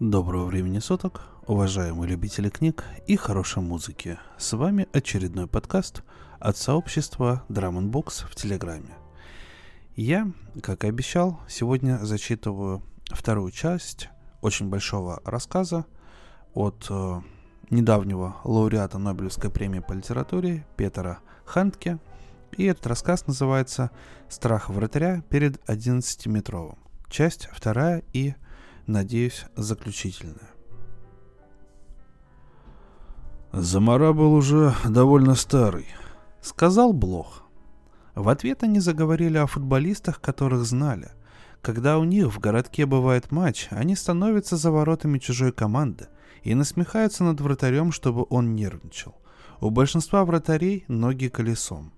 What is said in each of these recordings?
Доброго времени суток, уважаемые любители книг и хорошей музыки. С вами очередной подкаст от сообщества Drum Box в Телеграме. Я, как и обещал, сегодня зачитываю вторую часть очень большого рассказа от э, недавнего лауреата Нобелевской премии по литературе Петера Хантке. И этот рассказ называется «Страх вратаря перед 11-метровым». Часть вторая и надеюсь, заключительное. Замара был уже довольно старый, сказал Блох. В ответ они заговорили о футболистах, которых знали. Когда у них в городке бывает матч, они становятся за воротами чужой команды и насмехаются над вратарем, чтобы он нервничал. У большинства вратарей ноги колесом.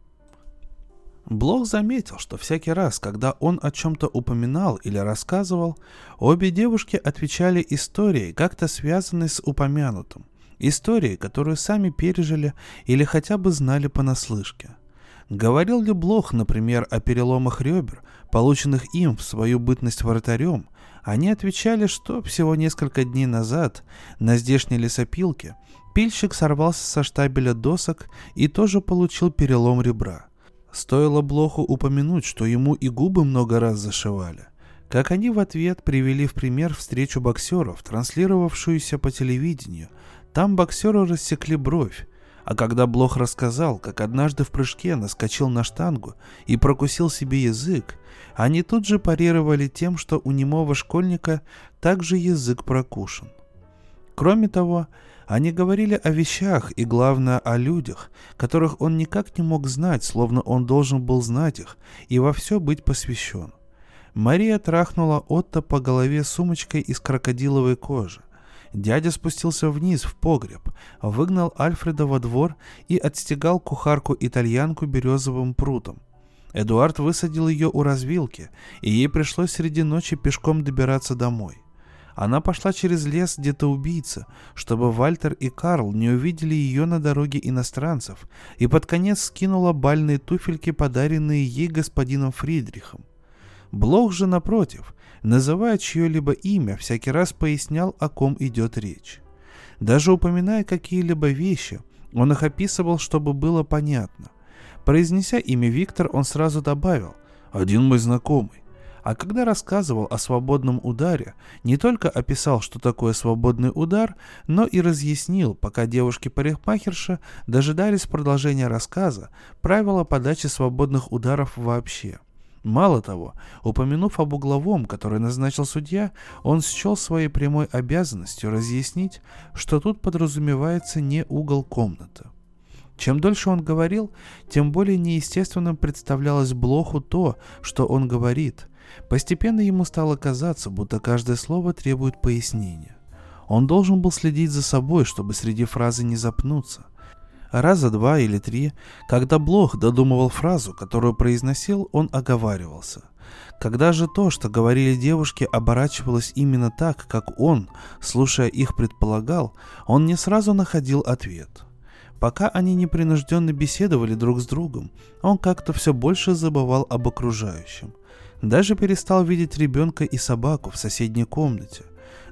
Блох заметил, что всякий раз, когда он о чем-то упоминал или рассказывал, обе девушки отвечали историей, как-то связанной с упомянутым. Историей, которую сами пережили или хотя бы знали понаслышке. Говорил ли Блох, например, о переломах ребер, полученных им в свою бытность вратарем, они отвечали, что всего несколько дней назад на здешней лесопилке пильщик сорвался со штабеля досок и тоже получил перелом ребра – Стоило Блоху упомянуть, что ему и губы много раз зашивали. Как они в ответ привели в пример встречу боксеров, транслировавшуюся по телевидению. Там боксеры рассекли бровь, а когда Блох рассказал, как однажды в прыжке наскочил на штангу и прокусил себе язык, они тут же парировали тем, что у немого школьника также язык прокушен. Кроме того, они говорили о вещах и, главное, о людях, которых он никак не мог знать, словно он должен был знать их и во все быть посвящен. Мария трахнула Отто по голове сумочкой из крокодиловой кожи. Дядя спустился вниз в погреб, выгнал Альфреда во двор и отстегал кухарку-итальянку березовым прутом. Эдуард высадил ее у развилки, и ей пришлось среди ночи пешком добираться домой. Она пошла через лес где-то убийца, чтобы Вальтер и Карл не увидели ее на дороге иностранцев, и под конец скинула бальные туфельки, подаренные ей господином Фридрихом. Блох же, напротив, называя чье-либо имя, всякий раз пояснял, о ком идет речь. Даже упоминая какие-либо вещи, он их описывал, чтобы было понятно. Произнеся имя Виктор, он сразу добавил «один мой знакомый». А когда рассказывал о свободном ударе, не только описал, что такое свободный удар, но и разъяснил, пока девушки-парикмахерши дожидались продолжения рассказа, правила подачи свободных ударов вообще. Мало того, упомянув об угловом, который назначил судья, он счел своей прямой обязанностью разъяснить, что тут подразумевается не угол комнаты. Чем дольше он говорил, тем более неестественным представлялось Блоху то, что он говорит, Постепенно ему стало казаться, будто каждое слово требует пояснения. Он должен был следить за собой, чтобы среди фразы не запнуться. Раза два или три, когда Блох додумывал фразу, которую произносил, он оговаривался. Когда же то, что говорили девушки, оборачивалось именно так, как он, слушая их, предполагал, он не сразу находил ответ. Пока они непринужденно беседовали друг с другом, он как-то все больше забывал об окружающем. Даже перестал видеть ребенка и собаку в соседней комнате.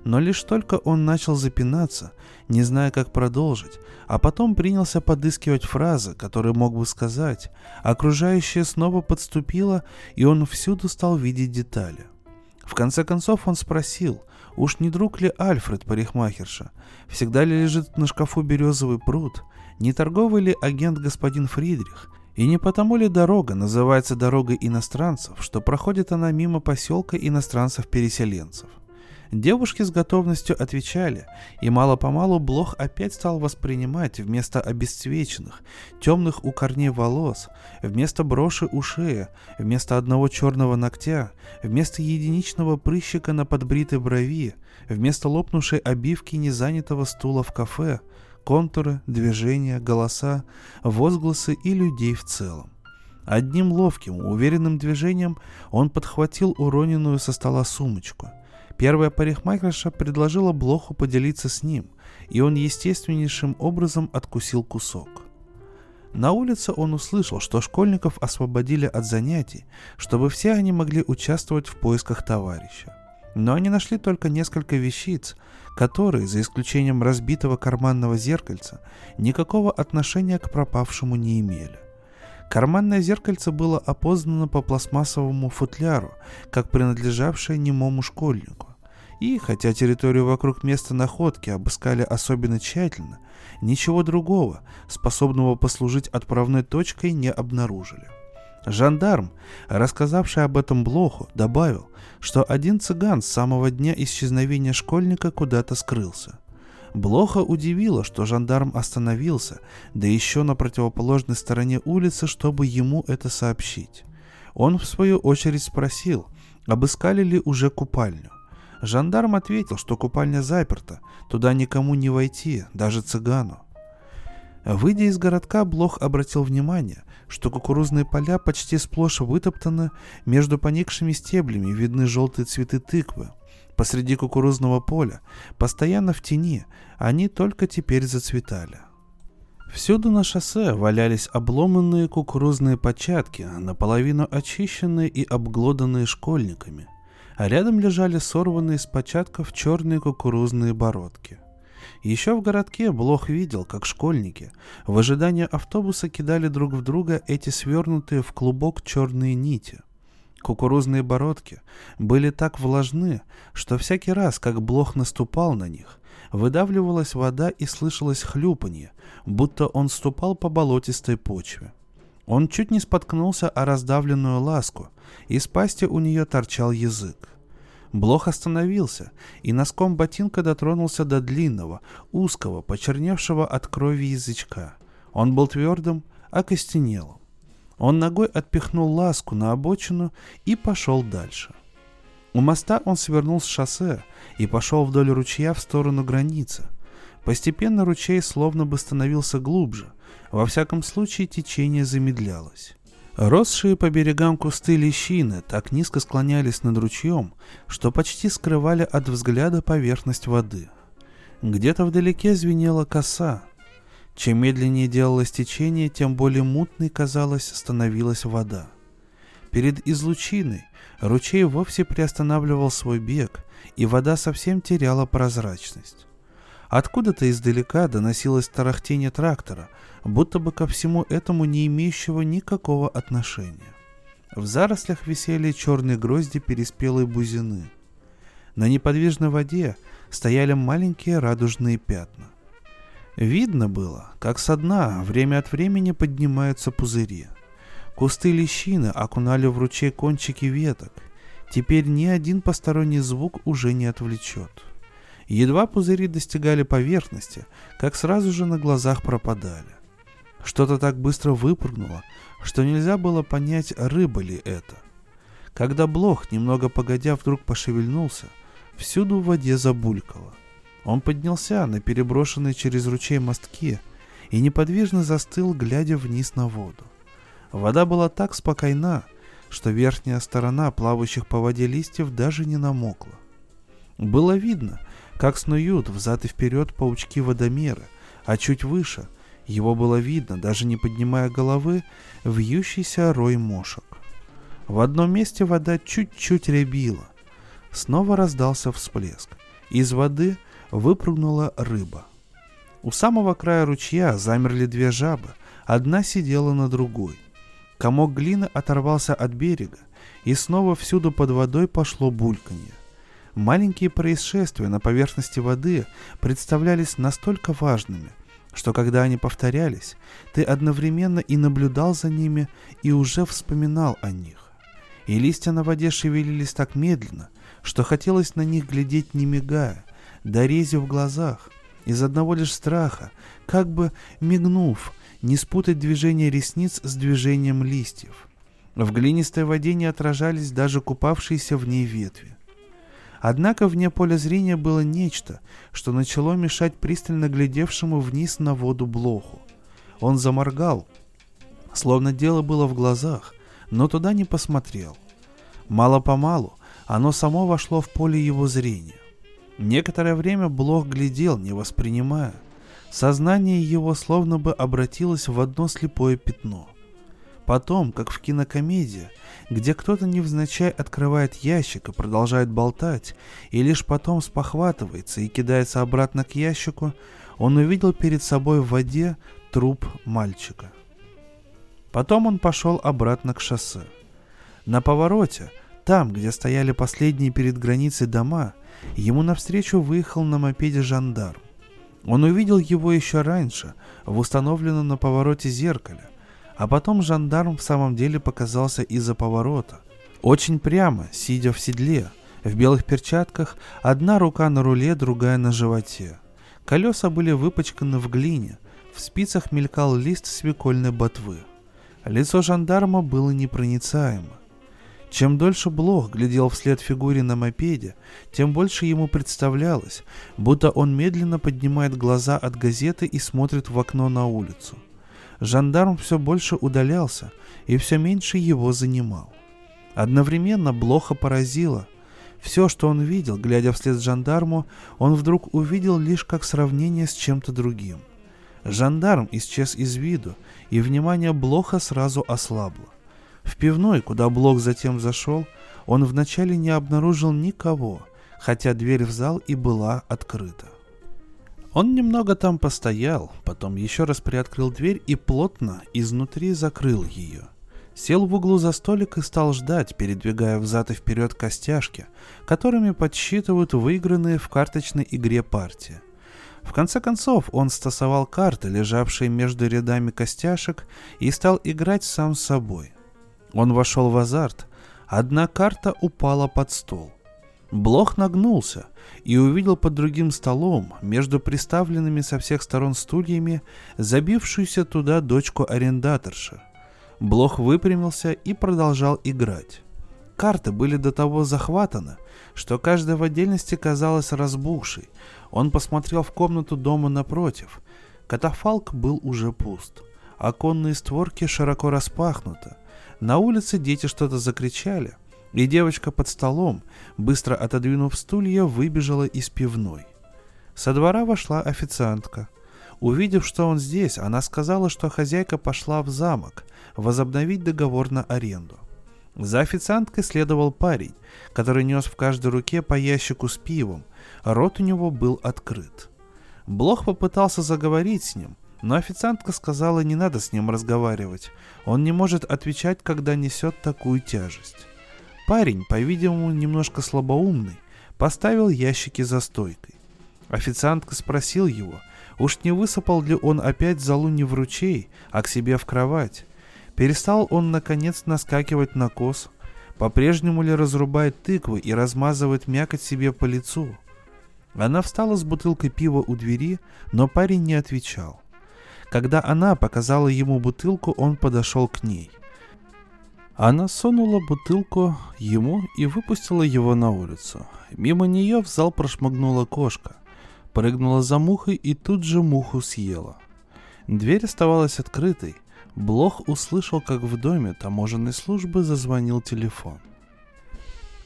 Но лишь только он начал запинаться, не зная, как продолжить, а потом принялся подыскивать фразы, которые мог бы сказать, окружающее снова подступило, и он всюду стал видеть детали. В конце концов он спросил, уж не друг ли Альфред парикмахерша, всегда ли лежит на шкафу березовый пруд, не торговый ли агент господин Фридрих, и не потому ли дорога называется дорогой иностранцев, что проходит она мимо поселка иностранцев-переселенцев? Девушки с готовностью отвечали, и мало-помалу Блох опять стал воспринимать вместо обесцвеченных, темных у корней волос, вместо броши у шеи, вместо одного черного ногтя, вместо единичного прыщика на подбритой брови, вместо лопнувшей обивки незанятого стула в кафе, контуры, движения, голоса, возгласы и людей в целом. Одним ловким, уверенным движением он подхватил уроненную со стола сумочку. Первая парикмахерша предложила Блоху поделиться с ним, и он естественнейшим образом откусил кусок. На улице он услышал, что школьников освободили от занятий, чтобы все они могли участвовать в поисках товарища. Но они нашли только несколько вещиц, которые, за исключением разбитого карманного зеркальца, никакого отношения к пропавшему не имели. Карманное зеркальце было опознано по пластмассовому футляру, как принадлежавшее немому школьнику. И, хотя территорию вокруг места находки обыскали особенно тщательно, ничего другого, способного послужить отправной точкой, не обнаружили. Жандарм, рассказавший об этом Блоху, добавил, что один цыган с самого дня исчезновения школьника куда-то скрылся. Блоха удивило, что жандарм остановился, да еще на противоположной стороне улицы, чтобы ему это сообщить. Он, в свою очередь, спросил, обыскали ли уже купальню. Жандарм ответил, что купальня заперта, туда никому не войти, даже цыгану. Выйдя из городка, Блох обратил внимание, что кукурузные поля почти сплошь вытоптаны, между поникшими стеблями видны желтые цветы тыквы. Посреди кукурузного поля, постоянно в тени, они только теперь зацветали. Всюду на шоссе валялись обломанные кукурузные початки, наполовину очищенные и обглоданные школьниками – а рядом лежали сорванные с початков черные кукурузные бородки. Еще в городке Блох видел, как школьники в ожидании автобуса кидали друг в друга эти свернутые в клубок черные нити. Кукурузные бородки были так влажны, что всякий раз, как Блох наступал на них, выдавливалась вода и слышалось хлюпанье, будто он ступал по болотистой почве. Он чуть не споткнулся о раздавленную ласку, из пасти у нее торчал язык. Блох остановился и носком ботинка дотронулся до длинного, узкого, почерневшего от крови язычка. Он был твердым, окостенелым. Он ногой отпихнул ласку на обочину и пошел дальше. У моста он свернул с шоссе и пошел вдоль ручья в сторону границы. Постепенно ручей словно бы становился глубже, во всяком случае течение замедлялось. Росшие по берегам кусты лещины так низко склонялись над ручьем, что почти скрывали от взгляда поверхность воды. Где-то вдалеке звенела коса. Чем медленнее делалось течение, тем более мутной, казалось, становилась вода. Перед излучиной ручей вовсе приостанавливал свой бег, и вода совсем теряла прозрачность. Откуда-то издалека доносилось тарахтение трактора, будто бы ко всему этому не имеющего никакого отношения. В зарослях висели черные грозди переспелой бузины. На неподвижной воде стояли маленькие радужные пятна. Видно было, как со дна время от времени поднимаются пузыри. Кусты лещины окунали в ручей кончики веток. Теперь ни один посторонний звук уже не отвлечет. Едва пузыри достигали поверхности, как сразу же на глазах пропадали. Что-то так быстро выпрыгнуло, что нельзя было понять, рыба ли это. Когда блох, немного погодя, вдруг пошевельнулся, всюду в воде забулькало. Он поднялся на переброшенные через ручей мостки и неподвижно застыл, глядя вниз на воду. Вода была так спокойна, что верхняя сторона плавающих по воде листьев даже не намокла. Было видно, как снуют взад и вперед паучки-водомеры, а чуть выше, его было видно, даже не поднимая головы, вьющийся рой мошек. В одном месте вода чуть-чуть рябила. Снова раздался всплеск. Из воды выпрыгнула рыба. У самого края ручья замерли две жабы, одна сидела на другой. Комок глины оторвался от берега, и снова всюду под водой пошло бульканье. Маленькие происшествия на поверхности воды представлялись настолько важными, что когда они повторялись, ты одновременно и наблюдал за ними, и уже вспоминал о них. И листья на воде шевелились так медленно, что хотелось на них глядеть не мигая, да в глазах, из одного лишь страха, как бы мигнув, не спутать движение ресниц с движением листьев. В глинистой воде не отражались даже купавшиеся в ней ветви. Однако вне поля зрения было нечто, что начало мешать пристально глядевшему вниз на воду блоху. Он заморгал, словно дело было в глазах, но туда не посмотрел. Мало-помалу оно само вошло в поле его зрения. Некоторое время Блох глядел, не воспринимая. Сознание его словно бы обратилось в одно слепое пятно. Потом, как в кинокомедии, где кто-то невзначай открывает ящик и продолжает болтать, и лишь потом спохватывается и кидается обратно к ящику, он увидел перед собой в воде труп мальчика. Потом он пошел обратно к шоссе. На повороте, там, где стояли последние перед границей дома, ему навстречу выехал на мопеде жандарм. Он увидел его еще раньше, в установленном на повороте зеркале, а потом жандарм в самом деле показался из-за поворота. Очень прямо, сидя в седле, в белых перчатках, одна рука на руле, другая на животе. Колеса были выпачканы в глине, в спицах мелькал лист свекольной ботвы. Лицо жандарма было непроницаемо. Чем дольше Блох глядел вслед фигуре на мопеде, тем больше ему представлялось, будто он медленно поднимает глаза от газеты и смотрит в окно на улицу. Жандарм все больше удалялся и все меньше его занимал. Одновременно Блоха поразило. Все, что он видел, глядя вслед жандарму, он вдруг увидел лишь как сравнение с чем-то другим. Жандарм исчез из виду, и внимание Блоха сразу ослабло. В пивной, куда Блок затем зашел, он вначале не обнаружил никого, хотя дверь в зал и была открыта. Он немного там постоял, потом еще раз приоткрыл дверь и плотно изнутри закрыл ее. Сел в углу за столик и стал ждать, передвигая взад и вперед костяшки, которыми подсчитывают выигранные в карточной игре партии. В конце концов, он стасовал карты, лежавшие между рядами костяшек, и стал играть сам с собой – он вошел в азарт. Одна карта упала под стол. Блох нагнулся и увидел под другим столом, между приставленными со всех сторон стульями, забившуюся туда дочку арендаторша. Блох выпрямился и продолжал играть. Карты были до того захватаны, что каждая в отдельности казалась разбухшей. Он посмотрел в комнату дома напротив. Катафалк был уже пуст. Оконные створки широко распахнуты. На улице дети что-то закричали, и девочка под столом, быстро отодвинув стулья, выбежала из пивной. Со двора вошла официантка. Увидев, что он здесь, она сказала, что хозяйка пошла в замок возобновить договор на аренду. За официанткой следовал парень, который нес в каждой руке по ящику с пивом, рот у него был открыт. Блох попытался заговорить с ним, но официантка сказала, не надо с ним разговаривать. Он не может отвечать, когда несет такую тяжесть. Парень, по-видимому, немножко слабоумный, поставил ящики за стойкой. Официантка спросил его, уж не высыпал ли он опять залу не в ручей, а к себе в кровать. Перестал он, наконец, наскакивать на кос, по-прежнему ли разрубает тыквы и размазывает мякоть себе по лицу. Она встала с бутылкой пива у двери, но парень не отвечал. Когда она показала ему бутылку, он подошел к ней. Она сунула бутылку ему и выпустила его на улицу. Мимо нее в зал прошмыгнула кошка, прыгнула за мухой и тут же муху съела. Дверь оставалась открытой. Блох услышал, как в доме таможенной службы зазвонил телефон.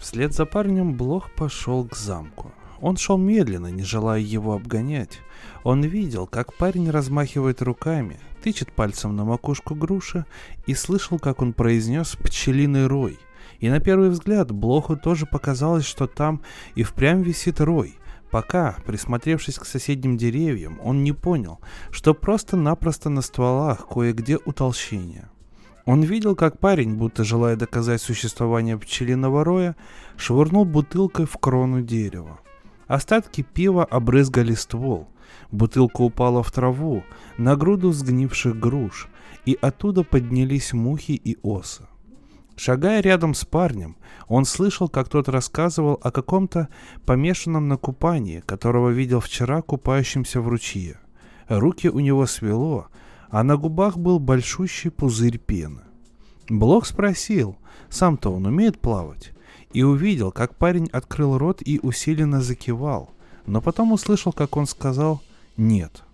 Вслед за парнем Блох пошел к замку. Он шел медленно, не желая его обгонять. Он видел, как парень размахивает руками, тычет пальцем на макушку груши и слышал, как он произнес «пчелиный рой». И на первый взгляд Блоху тоже показалось, что там и впрямь висит рой, пока, присмотревшись к соседним деревьям, он не понял, что просто-напросто на стволах кое-где утолщение. Он видел, как парень, будто желая доказать существование пчелиного роя, швырнул бутылкой в крону дерева. Остатки пива обрызгали ствол. Бутылка упала в траву, на груду сгнивших груш, и оттуда поднялись мухи и осы. Шагая рядом с парнем, он слышал, как тот рассказывал о каком-то помешанном на купании, которого видел вчера купающимся в ручье. Руки у него свело, а на губах был большущий пузырь пены. Блок спросил, сам-то он умеет плавать? И увидел, как парень открыл рот и усиленно закивал, но потом услышал, как он сказал «нет».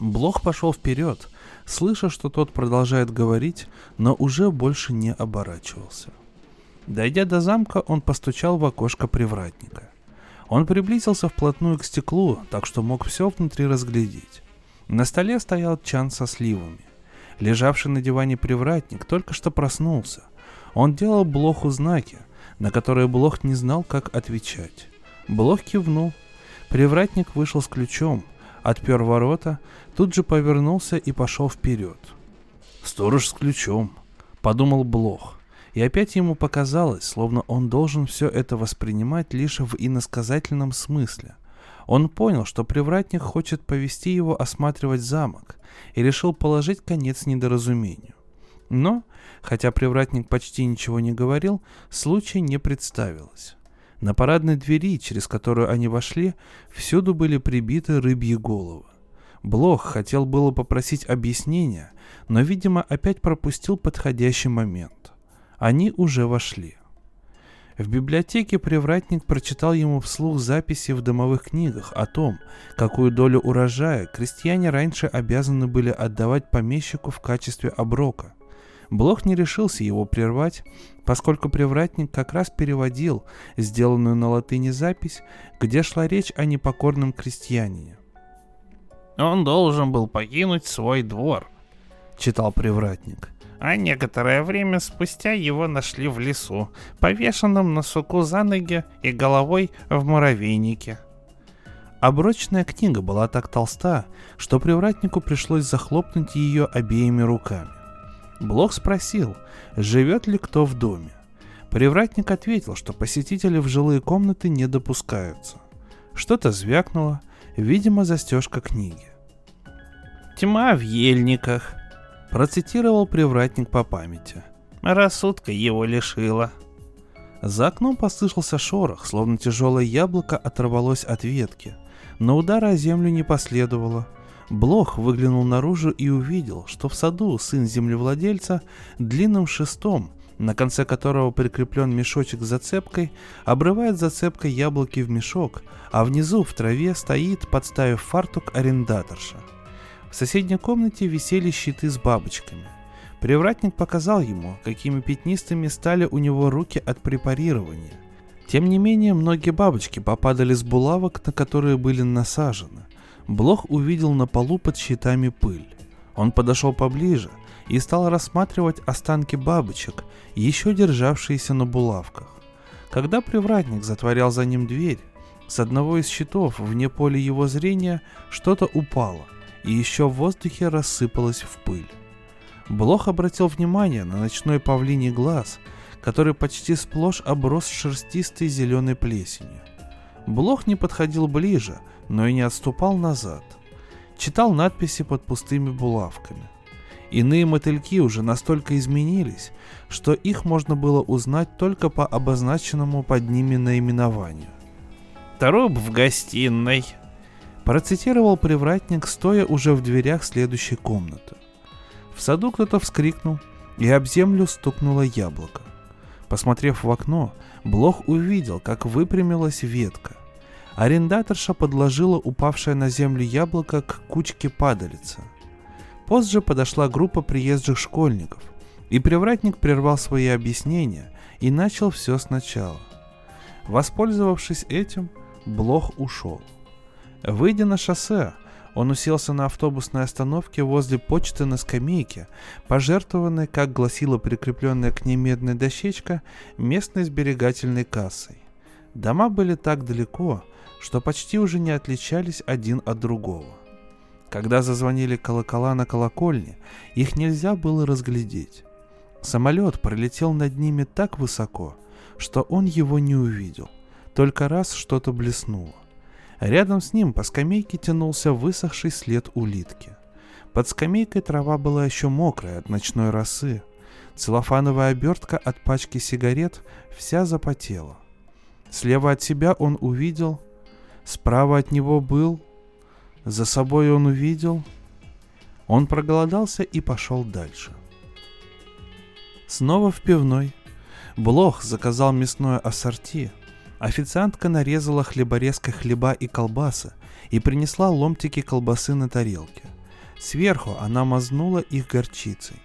Блох пошел вперед, слыша, что тот продолжает говорить, но уже больше не оборачивался. Дойдя до замка, он постучал в окошко привратника. Он приблизился вплотную к стеклу, так что мог все внутри разглядеть. На столе стоял чан со сливами. Лежавший на диване привратник только что проснулся. Он делал Блоху знаки, на которые Блох не знал, как отвечать. Блох кивнул. Привратник вышел с ключом, отпер ворота, тут же повернулся и пошел вперед. «Сторож с ключом», — подумал Блох. И опять ему показалось, словно он должен все это воспринимать лишь в иносказательном смысле. Он понял, что привратник хочет повести его осматривать замок, и решил положить конец недоразумению. Но, хотя привратник почти ничего не говорил, случая не представилось. На парадной двери, через которую они вошли, всюду были прибиты рыбьи головы. Блох хотел было попросить объяснения, но, видимо, опять пропустил подходящий момент. Они уже вошли. В библиотеке привратник прочитал ему вслух записи в домовых книгах о том, какую долю урожая крестьяне раньше обязаны были отдавать помещику в качестве оброка. Блох не решился его прервать, поскольку привратник как раз переводил сделанную на латыни запись, где шла речь о непокорном крестьянине. «Он должен был покинуть свой двор», — читал привратник. А некоторое время спустя его нашли в лесу, повешенным на суку за ноги и головой в муравейнике. Оброчная книга была так толста, что привратнику пришлось захлопнуть ее обеими руками. Блок спросил, живет ли кто в доме. Привратник ответил, что посетители в жилые комнаты не допускаются. Что-то звякнуло, видимо, застежка книги. «Тьма в ельниках», — процитировал привратник по памяти. «Рассудка его лишила». За окном послышался шорох, словно тяжелое яблоко оторвалось от ветки, но удара о землю не последовало — Блох выглянул наружу и увидел, что в саду сын землевладельца длинным шестом, на конце которого прикреплен мешочек с зацепкой, обрывает зацепкой яблоки в мешок, а внизу в траве стоит, подставив фартук, арендаторша. В соседней комнате висели щиты с бабочками. Привратник показал ему, какими пятнистыми стали у него руки от препарирования. Тем не менее, многие бабочки попадали с булавок, на которые были насажены. Блох увидел на полу под щитами пыль. Он подошел поближе и стал рассматривать останки бабочек, еще державшиеся на булавках. Когда привратник затворял за ним дверь, с одного из щитов вне поля его зрения что-то упало, и еще в воздухе рассыпалось в пыль. Блох обратил внимание на ночной павлиний глаз, который почти сплошь оброс шерстистой зеленой плесенью. Блох не подходил ближе, но и не отступал назад. Читал надписи под пустыми булавками. Иные мотыльки уже настолько изменились, что их можно было узнать только по обозначенному под ними наименованию. «Труп в гостиной», — процитировал привратник, стоя уже в дверях следующей комнаты. В саду кто-то вскрикнул, и об землю стукнуло яблоко. Посмотрев в окно, Блох увидел, как выпрямилась ветка. Арендаторша подложила упавшее на землю яблоко к кучке падалицы. Позже подошла группа приезжих школьников, и привратник прервал свои объяснения и начал все сначала. Воспользовавшись этим, Блох ушел. Выйдя на шоссе, он уселся на автобусной остановке возле почты на скамейке, пожертвованной, как гласила прикрепленная к ней медная дощечка, местной сберегательной кассой. Дома были так далеко, что почти уже не отличались один от другого. Когда зазвонили колокола на колокольне, их нельзя было разглядеть. Самолет пролетел над ними так высоко, что он его не увидел. Только раз что-то блеснуло. Рядом с ним по скамейке тянулся высохший след улитки. Под скамейкой трава была еще мокрая от ночной росы. Целлофановая обертка от пачки сигарет вся запотела. Слева от себя он увидел Справа от него был, за собой он увидел. Он проголодался и пошел дальше. Снова в пивной. Блох заказал мясное ассорти. Официантка нарезала хлеборезкой хлеба и колбасы и принесла ломтики колбасы на тарелке. Сверху она мазнула их горчицей.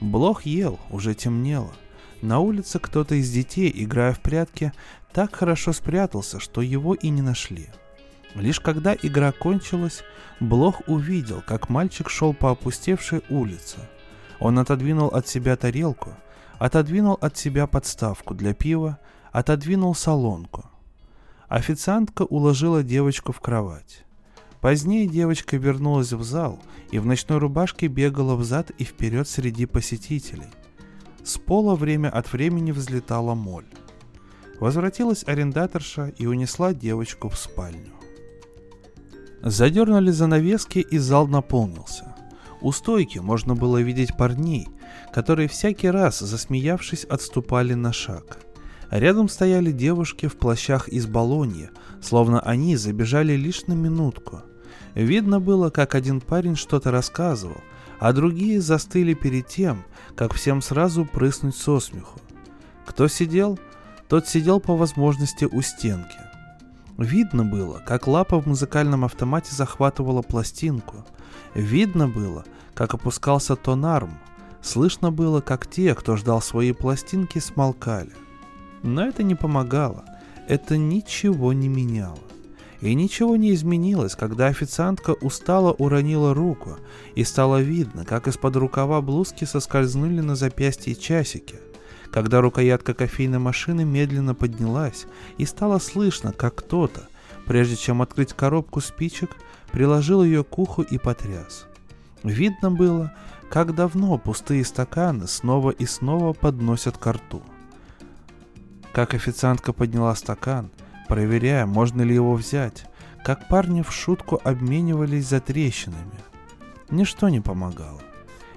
Блох ел, уже темнело. На улице кто-то из детей, играя в прятки, так хорошо спрятался, что его и не нашли. Лишь когда игра кончилась, Блох увидел, как мальчик шел по опустевшей улице. Он отодвинул от себя тарелку, отодвинул от себя подставку для пива, отодвинул солонку. Официантка уложила девочку в кровать. Позднее девочка вернулась в зал и в ночной рубашке бегала взад и вперед среди посетителей. С пола время от времени взлетала моль. Возвратилась арендаторша и унесла девочку в спальню. Задернули занавески, и зал наполнился. У стойки можно было видеть парней, которые всякий раз, засмеявшись, отступали на шаг. Рядом стояли девушки в плащах из Болонья, словно они забежали лишь на минутку. Видно было, как один парень что-то рассказывал, а другие застыли перед тем, как всем сразу прыснуть со смеху. Кто сидел, тот сидел по возможности у стенки. Видно было, как лапа в музыкальном автомате захватывала пластинку. Видно было, как опускался тонарм. Слышно было, как те, кто ждал свои пластинки, смолкали. Но это не помогало. Это ничего не меняло. И ничего не изменилось, когда официантка устало уронила руку, и стало видно, как из-под рукава блузки соскользнули на запястье часики – когда рукоятка кофейной машины медленно поднялась, и стало слышно, как кто-то, прежде чем открыть коробку спичек, приложил ее к уху и потряс. Видно было, как давно пустые стаканы снова и снова подносят к рту. Как официантка подняла стакан, проверяя, можно ли его взять, как парни в шутку обменивались за трещинами. Ничто не помогало.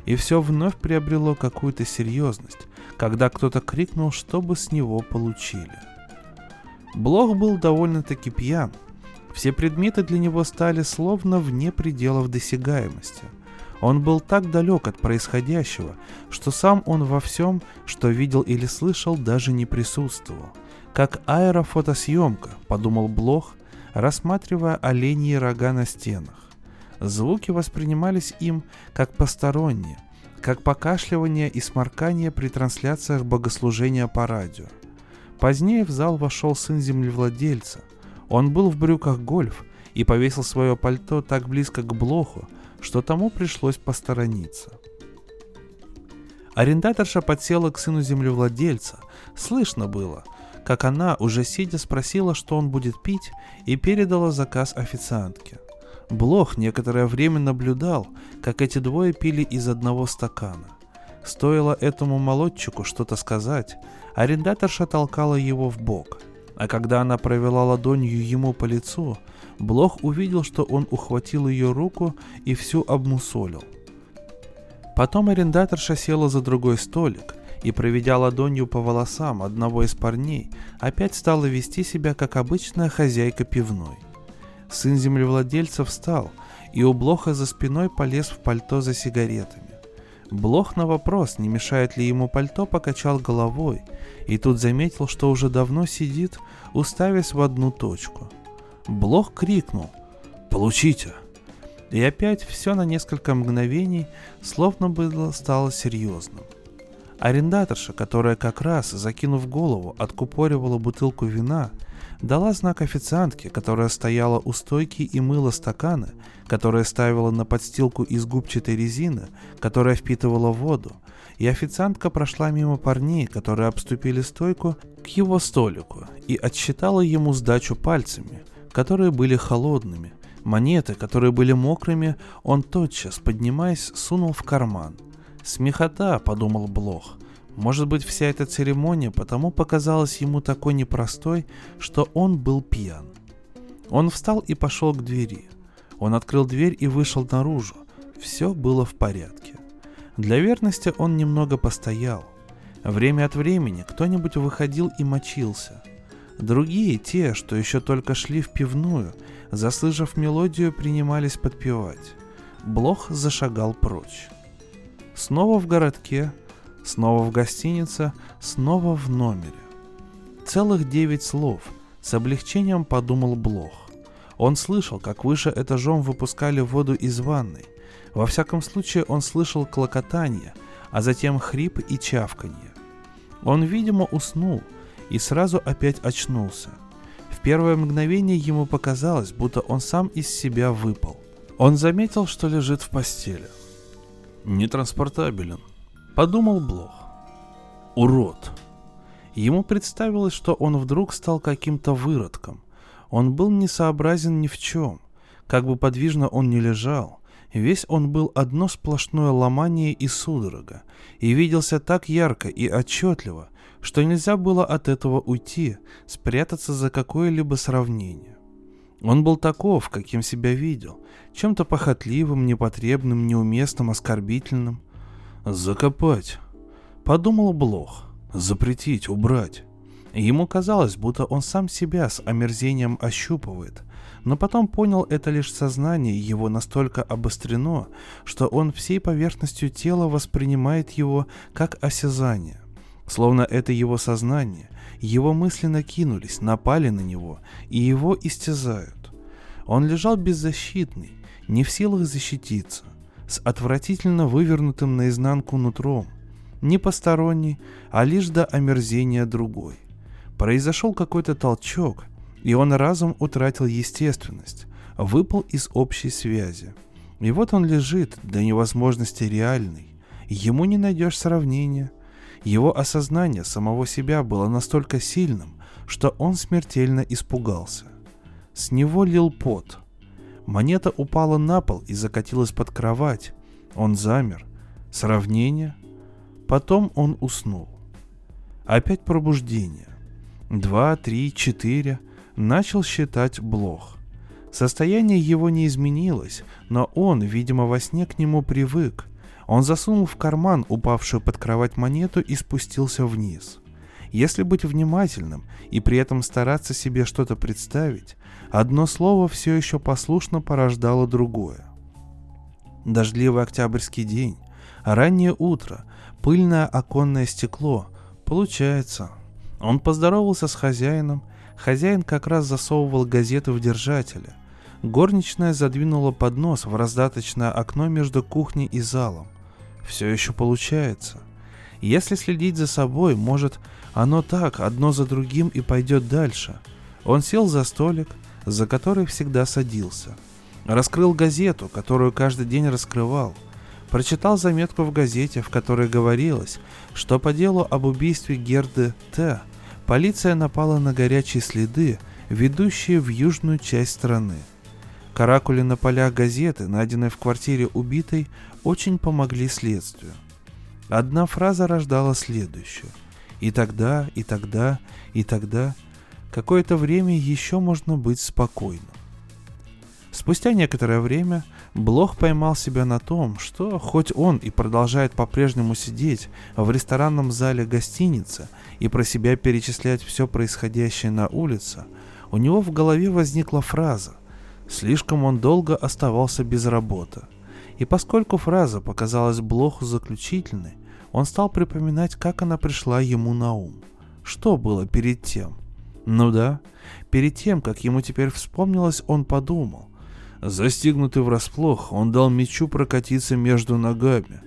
И все вновь приобрело какую-то серьезность, когда кто-то крикнул, чтобы с него получили. Блох был довольно-таки пьян. Все предметы для него стали словно вне пределов досягаемости. Он был так далек от происходящего, что сам он во всем, что видел или слышал, даже не присутствовал. Как аэрофотосъемка, подумал Блох, рассматривая оленьи рога на стенах. Звуки воспринимались им как посторонние, как покашливание и сморкание при трансляциях богослужения по радио. Позднее в зал вошел сын землевладельца. Он был в брюках гольф и повесил свое пальто так близко к блоху, что тому пришлось посторониться. Арендаторша подсела к сыну землевладельца. Слышно было, как она, уже сидя, спросила, что он будет пить, и передала заказ официантке. Блох некоторое время наблюдал, как эти двое пили из одного стакана. Стоило этому молодчику что-то сказать, арендаторша толкала его в бок, а когда она провела ладонью ему по лицу, Блох увидел, что он ухватил ее руку и всю обмусолил. Потом арендаторша села за другой столик и, проведя ладонью по волосам одного из парней, опять стала вести себя как обычная хозяйка пивной. Сын землевладельца встал, и у Блоха за спиной полез в пальто за сигаретами. Блох на вопрос, не мешает ли ему пальто, покачал головой, и тут заметил, что уже давно сидит, уставясь в одну точку. Блох крикнул «Получите!» И опять все на несколько мгновений словно было стало серьезным. Арендаторша, которая как раз, закинув голову, откупоривала бутылку вина, дала знак официантке, которая стояла у стойки и мыла стаканы, которая ставила на подстилку из губчатой резины, которая впитывала воду, и официантка прошла мимо парней, которые обступили стойку, к его столику и отсчитала ему сдачу пальцами, которые были холодными. Монеты, которые были мокрыми, он тотчас, поднимаясь, сунул в карман. «Смехота», — подумал Блох, может быть, вся эта церемония потому показалась ему такой непростой, что он был пьян. Он встал и пошел к двери. Он открыл дверь и вышел наружу. Все было в порядке. Для верности он немного постоял. Время от времени кто-нибудь выходил и мочился. Другие, те, что еще только шли в пивную, заслышав мелодию, принимались подпевать. Блох зашагал прочь. Снова в городке снова в гостинице, снова в номере. Целых девять слов, с облегчением подумал Блох. Он слышал, как выше этажом выпускали воду из ванной. Во всяком случае, он слышал клокотание, а затем хрип и чавканье. Он, видимо, уснул и сразу опять очнулся. В первое мгновение ему показалось, будто он сам из себя выпал. Он заметил, что лежит в постели. Нетранспортабелен, Подумал Блох. Урод. Ему представилось, что он вдруг стал каким-то выродком. Он был несообразен ни в чем. Как бы подвижно он ни лежал, весь он был одно сплошное ломание и судорога, и виделся так ярко и отчетливо, что нельзя было от этого уйти, спрятаться за какое-либо сравнение. Он был таков, каким себя видел, чем-то похотливым, непотребным, неуместным, оскорбительным. «Закопать», — подумал Блох, — «запретить, убрать». Ему казалось, будто он сам себя с омерзением ощупывает, но потом понял это лишь сознание его настолько обострено, что он всей поверхностью тела воспринимает его как осязание. Словно это его сознание, его мысли накинулись, напали на него и его истязают. Он лежал беззащитный, не в силах защититься, с отвратительно вывернутым наизнанку нутром, не посторонний, а лишь до омерзения другой. Произошел какой-то толчок, и он разом утратил естественность, выпал из общей связи. И вот он лежит до невозможности реальный. Ему не найдешь сравнения. Его осознание самого себя было настолько сильным, что он смертельно испугался. С него лил пот. Монета упала на пол и закатилась под кровать. Он замер. Сравнение. Потом он уснул. Опять пробуждение. Два, три, четыре. Начал считать блох. Состояние его не изменилось, но он, видимо, во сне к нему привык. Он засунул в карман упавшую под кровать монету и спустился вниз. Если быть внимательным и при этом стараться себе что-то представить, одно слово все еще послушно порождало другое. Дождливый октябрьский день, раннее утро, пыльное оконное стекло. Получается. Он поздоровался с хозяином. Хозяин как раз засовывал газеты в держателя. Горничная задвинула поднос в раздаточное окно между кухней и залом. Все еще получается. Если следить за собой, может, оно так, одно за другим и пойдет дальше. Он сел за столик, за который всегда садился. Раскрыл газету, которую каждый день раскрывал. Прочитал заметку в газете, в которой говорилось, что по делу об убийстве Герды Т. полиция напала на горячие следы, ведущие в южную часть страны. Каракули на полях газеты, найденные в квартире убитой, очень помогли следствию. Одна фраза рождала следующую – и тогда, и тогда, и тогда какое-то время еще можно быть спокойным. Спустя некоторое время Блох поймал себя на том, что хоть он и продолжает по-прежнему сидеть в ресторанном зале гостиницы и про себя перечислять все происходящее на улице, у него в голове возникла фраза «Слишком он долго оставался без работы». И поскольку фраза показалась Блоху заключительной, он стал припоминать, как она пришла ему на ум. Что было перед тем? Ну да, перед тем, как ему теперь вспомнилось, он подумал. Застигнутый врасплох, он дал мечу прокатиться между ногами.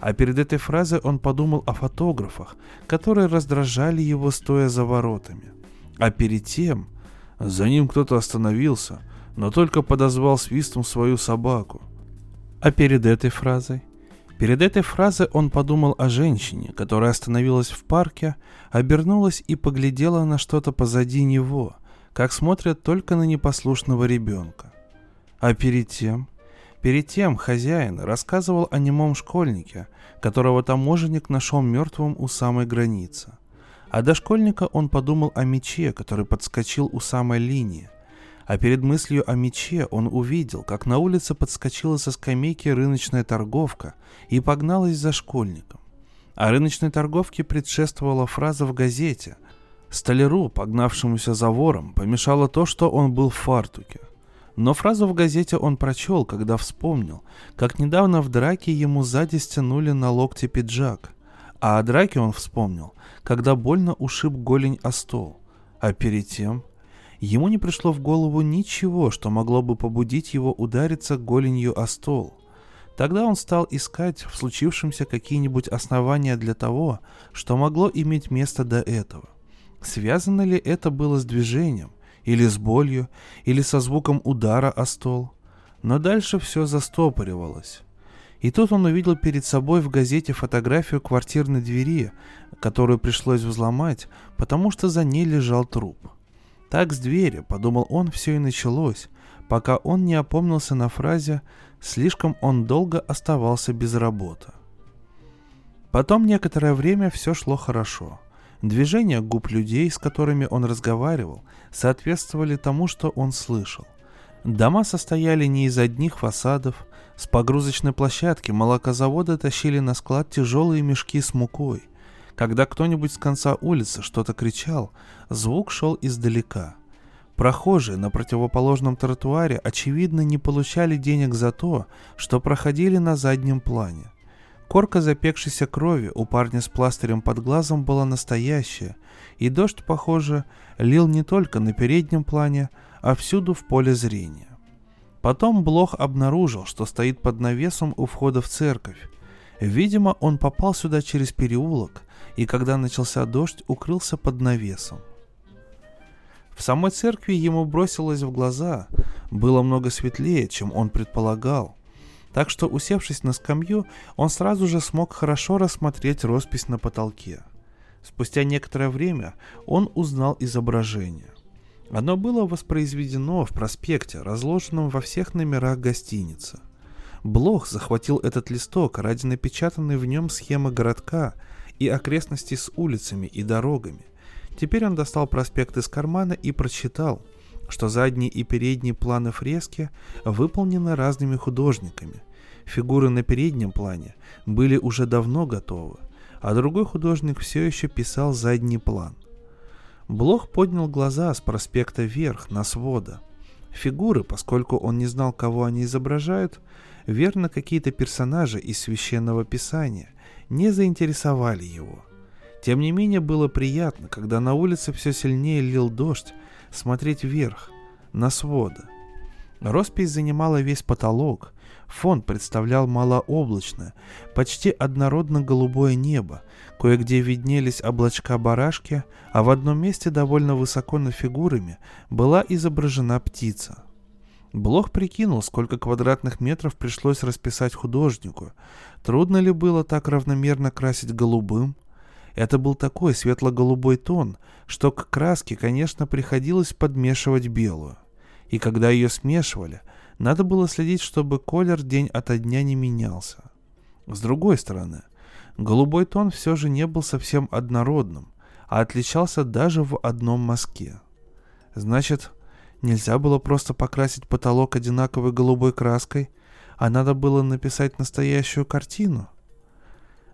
А перед этой фразой он подумал о фотографах, которые раздражали его, стоя за воротами. А перед тем за ним кто-то остановился, но только подозвал свистом свою собаку. А перед этой фразой Перед этой фразой он подумал о женщине, которая остановилась в парке, обернулась и поглядела на что-то позади него, как смотрят только на непослушного ребенка. А перед тем, перед тем хозяин рассказывал о немом школьнике, которого таможенник нашел мертвым у самой границы. А до школьника он подумал о мече, который подскочил у самой линии, а перед мыслью о мече он увидел, как на улице подскочила со скамейки рыночная торговка и погналась за школьником. А рыночной торговке предшествовала фраза в газете. Столяру, погнавшемуся за вором, помешало то, что он был в фартуке. Но фразу в газете он прочел, когда вспомнил, как недавно в драке ему сзади стянули на локте пиджак. А о драке он вспомнил, когда больно ушиб голень о стол. А перед тем Ему не пришло в голову ничего, что могло бы побудить его удариться голенью о стол. Тогда он стал искать в случившемся какие-нибудь основания для того, что могло иметь место до этого. Связано ли это было с движением, или с болью, или со звуком удара о стол? Но дальше все застопоривалось. И тут он увидел перед собой в газете фотографию квартирной двери, которую пришлось взломать, потому что за ней лежал труп. Так с двери, подумал он, все и началось, пока он не опомнился на фразе «слишком он долго оставался без работы». Потом некоторое время все шло хорошо. Движения губ людей, с которыми он разговаривал, соответствовали тому, что он слышал. Дома состояли не из одних фасадов. С погрузочной площадки молокозавода тащили на склад тяжелые мешки с мукой. Когда кто-нибудь с конца улицы что-то кричал, звук шел издалека. Прохожие на противоположном тротуаре, очевидно, не получали денег за то, что проходили на заднем плане. Корка запекшейся крови у парня с пластырем под глазом была настоящая, и дождь, похоже, лил не только на переднем плане, а всюду в поле зрения. Потом Блох обнаружил, что стоит под навесом у входа в церковь. Видимо, он попал сюда через переулок, и когда начался дождь, укрылся под навесом. В самой церкви ему бросилось в глаза, было много светлее, чем он предполагал. Так что, усевшись на скамью, он сразу же смог хорошо рассмотреть роспись на потолке. Спустя некоторое время он узнал изображение. Оно было воспроизведено в проспекте, разложенном во всех номерах гостиницы. Блох захватил этот листок ради напечатанной в нем схемы городка и окрестностей с улицами и дорогами. Теперь он достал проспект из кармана и прочитал, что задние и передние планы фрески выполнены разными художниками. Фигуры на переднем плане были уже давно готовы, а другой художник все еще писал задний план. Блох поднял глаза с проспекта вверх, на свода. Фигуры, поскольку он не знал, кого они изображают, верно какие-то персонажи из священного писания, не заинтересовали его. Тем не менее было приятно, когда на улице все сильнее лил дождь, смотреть вверх, на своды. Роспись занимала весь потолок, фон представлял малооблачное, почти однородно голубое небо, Кое-где виднелись облачка барашки, а в одном месте довольно высоко над фигурами была изображена птица. Блох прикинул, сколько квадратных метров пришлось расписать художнику. Трудно ли было так равномерно красить голубым? Это был такой светло-голубой тон, что к краске, конечно, приходилось подмешивать белую. И когда ее смешивали, надо было следить, чтобы колер день ото дня не менялся. С другой стороны, голубой тон все же не был совсем однородным, а отличался даже в одном мазке. Значит, нельзя было просто покрасить потолок одинаковой голубой краской, а надо было написать настоящую картину.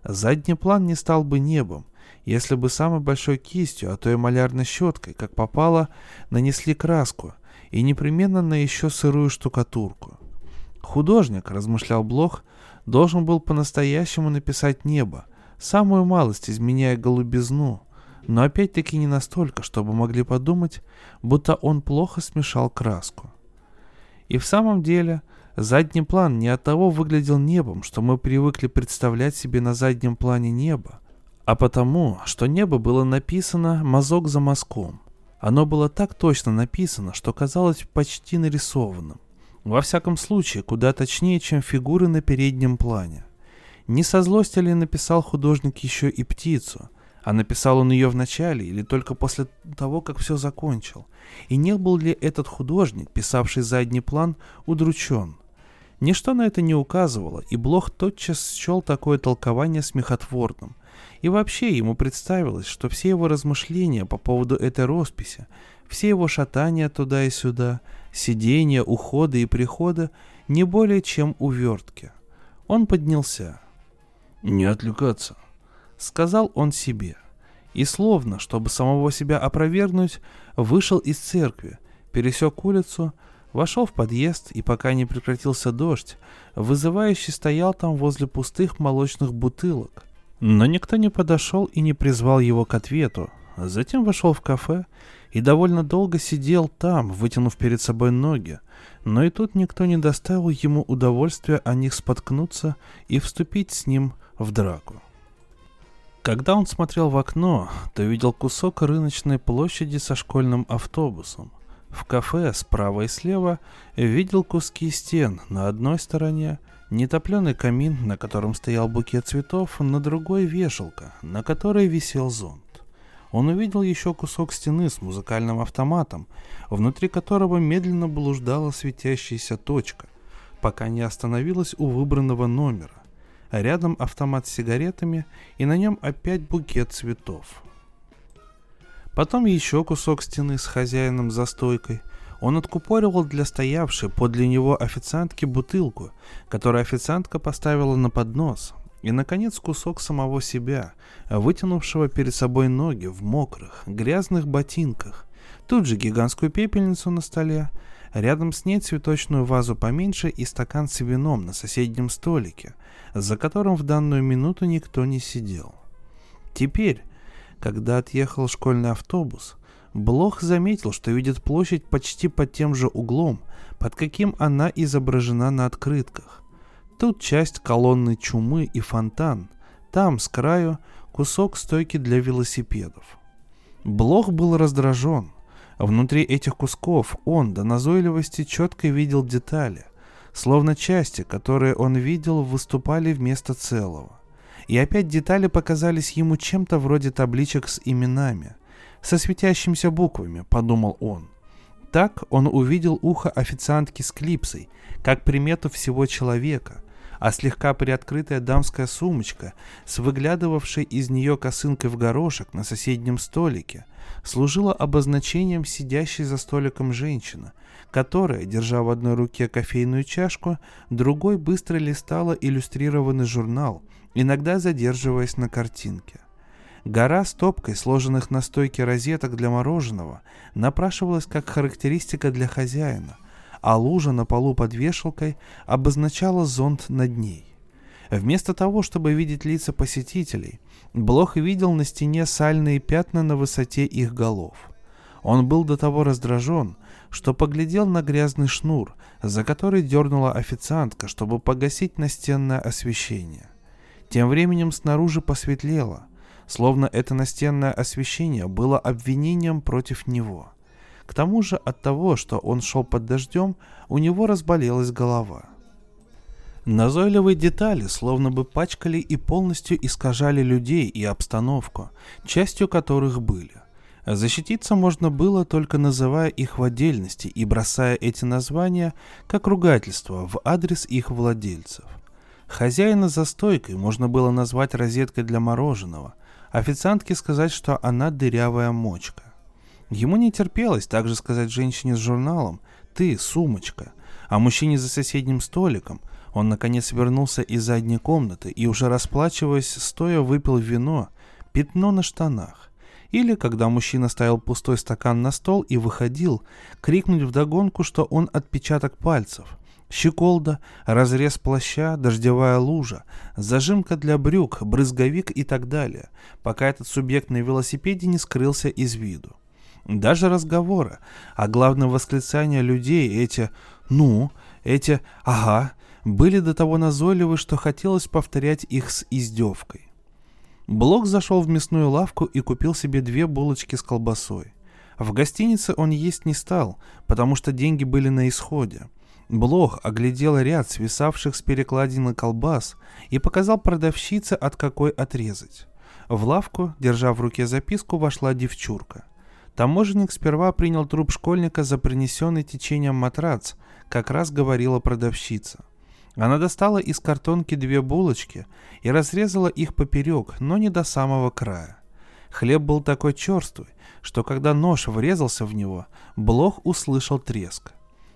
Задний план не стал бы небом, если бы самой большой кистью, а то и малярной щеткой, как попало, нанесли краску, и непременно на еще сырую штукатурку. Художник, размышлял Блох, должен был по-настоящему написать небо, самую малость изменяя голубизну, но опять-таки не настолько, чтобы могли подумать, будто он плохо смешал краску. И в самом деле, задний план не от того выглядел небом, что мы привыкли представлять себе на заднем плане небо, а потому, что небо было написано мазок за мазком. Оно было так точно написано, что казалось почти нарисованным. Во всяком случае, куда точнее, чем фигуры на переднем плане. Не со злости ли написал художник еще и птицу, а написал он ее в начале или только после того, как все закончил? И не был ли этот художник, писавший задний план, удручен? Ничто на это не указывало, и Блох тотчас счел такое толкование смехотворным. И вообще ему представилось, что все его размышления по поводу этой росписи, все его шатания туда и сюда – сидения, ухода и прихода не более чем увертки. Он поднялся. «Не отвлекаться», — сказал он себе. И словно, чтобы самого себя опровергнуть, вышел из церкви, пересек улицу, вошел в подъезд и пока не прекратился дождь, вызывающий стоял там возле пустых молочных бутылок. Но никто не подошел и не призвал его к ответу. Затем вошел в кафе и довольно долго сидел там, вытянув перед собой ноги, но и тут никто не доставил ему удовольствия о них споткнуться и вступить с ним в драку. Когда он смотрел в окно, то видел кусок рыночной площади со школьным автобусом. В кафе справа и слева видел куски стен на одной стороне Нетопленый камин, на котором стоял букет цветов, на другой вешалка, на которой висел зонт. Он увидел еще кусок стены с музыкальным автоматом, внутри которого медленно блуждала светящаяся точка, пока не остановилась у выбранного номера. Рядом автомат с сигаретами, и на нем опять букет цветов. Потом еще кусок стены с хозяином за стойкой. Он откупоривал для стоявшей подле него официантки бутылку, которую официантка поставила на поднос, и, наконец, кусок самого себя, вытянувшего перед собой ноги в мокрых, грязных ботинках. Тут же гигантскую пепельницу на столе, рядом с ней цветочную вазу поменьше и стакан с вином на соседнем столике, за которым в данную минуту никто не сидел. Теперь, когда отъехал школьный автобус, Блох заметил, что видит площадь почти под тем же углом, под каким она изображена на открытках. Тут часть колонны чумы и фонтан, там, с краю, кусок стойки для велосипедов. Блох был раздражен. Внутри этих кусков он до назойливости четко видел детали, словно части, которые он видел, выступали вместо целого. И опять детали показались ему чем-то вроде табличек с именами, со светящимися буквами, подумал он. Так он увидел ухо официантки с клипсой, как примету всего человека, а слегка приоткрытая дамская сумочка с выглядывавшей из нее косынкой в горошек на соседнем столике служила обозначением сидящей за столиком женщины, которая, держа в одной руке кофейную чашку, другой быстро листала иллюстрированный журнал – иногда задерживаясь на картинке. Гора с топкой, сложенных на стойке розеток для мороженого, напрашивалась как характеристика для хозяина, а лужа на полу под вешалкой обозначала зонт над ней. Вместо того, чтобы видеть лица посетителей, Блох видел на стене сальные пятна на высоте их голов. Он был до того раздражен, что поглядел на грязный шнур, за который дернула официантка, чтобы погасить настенное освещение. Тем временем снаружи посветлело, словно это настенное освещение было обвинением против него. К тому же от того, что он шел под дождем, у него разболелась голова. Назойливые детали словно бы пачкали и полностью искажали людей и обстановку, частью которых были. Защититься можно было только называя их в отдельности и бросая эти названия как ругательство в адрес их владельцев. Хозяина за стойкой можно было назвать розеткой для мороженого, официантке сказать, что она дырявая мочка. Ему не терпелось также сказать женщине с журналом «ты, сумочка», а мужчине за соседним столиком он наконец вернулся из задней комнаты и уже расплачиваясь, стоя выпил вино, пятно на штанах. Или, когда мужчина ставил пустой стакан на стол и выходил, крикнуть вдогонку, что он отпечаток пальцев. Щеколда, разрез плаща, дождевая лужа, зажимка для брюк, брызговик и так далее, пока этот субъект на велосипеде не скрылся из виду. Даже разговоры, а главное восклицания людей, эти «ну», эти «ага», были до того назойливы, что хотелось повторять их с издевкой. Блок зашел в мясную лавку и купил себе две булочки с колбасой. В гостинице он есть не стал, потому что деньги были на исходе. Блох оглядел ряд свисавших с перекладины колбас и показал продавщице, от какой отрезать. В лавку, держа в руке записку, вошла девчурка. Таможенник сперва принял труп школьника за принесенный течением матрац, как раз говорила продавщица. Она достала из картонки две булочки и разрезала их поперек, но не до самого края. Хлеб был такой черствый, что когда нож врезался в него, Блох услышал треск.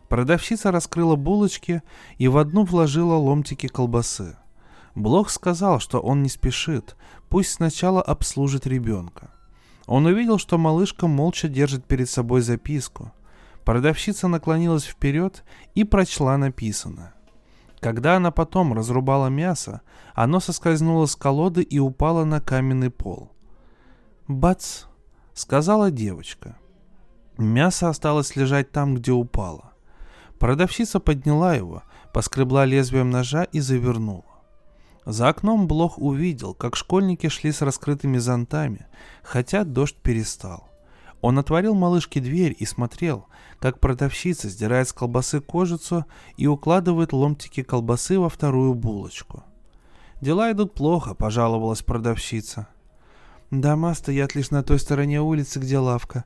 Продавщица раскрыла булочки и в одну вложила ломтики колбасы. Блох сказал, что он не спешит, пусть сначала обслужит ребенка. Он увидел, что малышка молча держит перед собой записку. Продавщица наклонилась вперед и прочла написанное. Когда она потом разрубала мясо, оно соскользнуло с колоды и упало на каменный пол. «Бац!» — сказала девочка. Мясо осталось лежать там, где упало. Продавщица подняла его, поскребла лезвием ножа и завернула. За окном Блох увидел, как школьники шли с раскрытыми зонтами, хотя дождь перестал. Он отворил малышке дверь и смотрел, как продавщица сдирает с колбасы кожицу и укладывает ломтики колбасы во вторую булочку. «Дела идут плохо», — пожаловалась продавщица. «Дома стоят лишь на той стороне улицы, где лавка.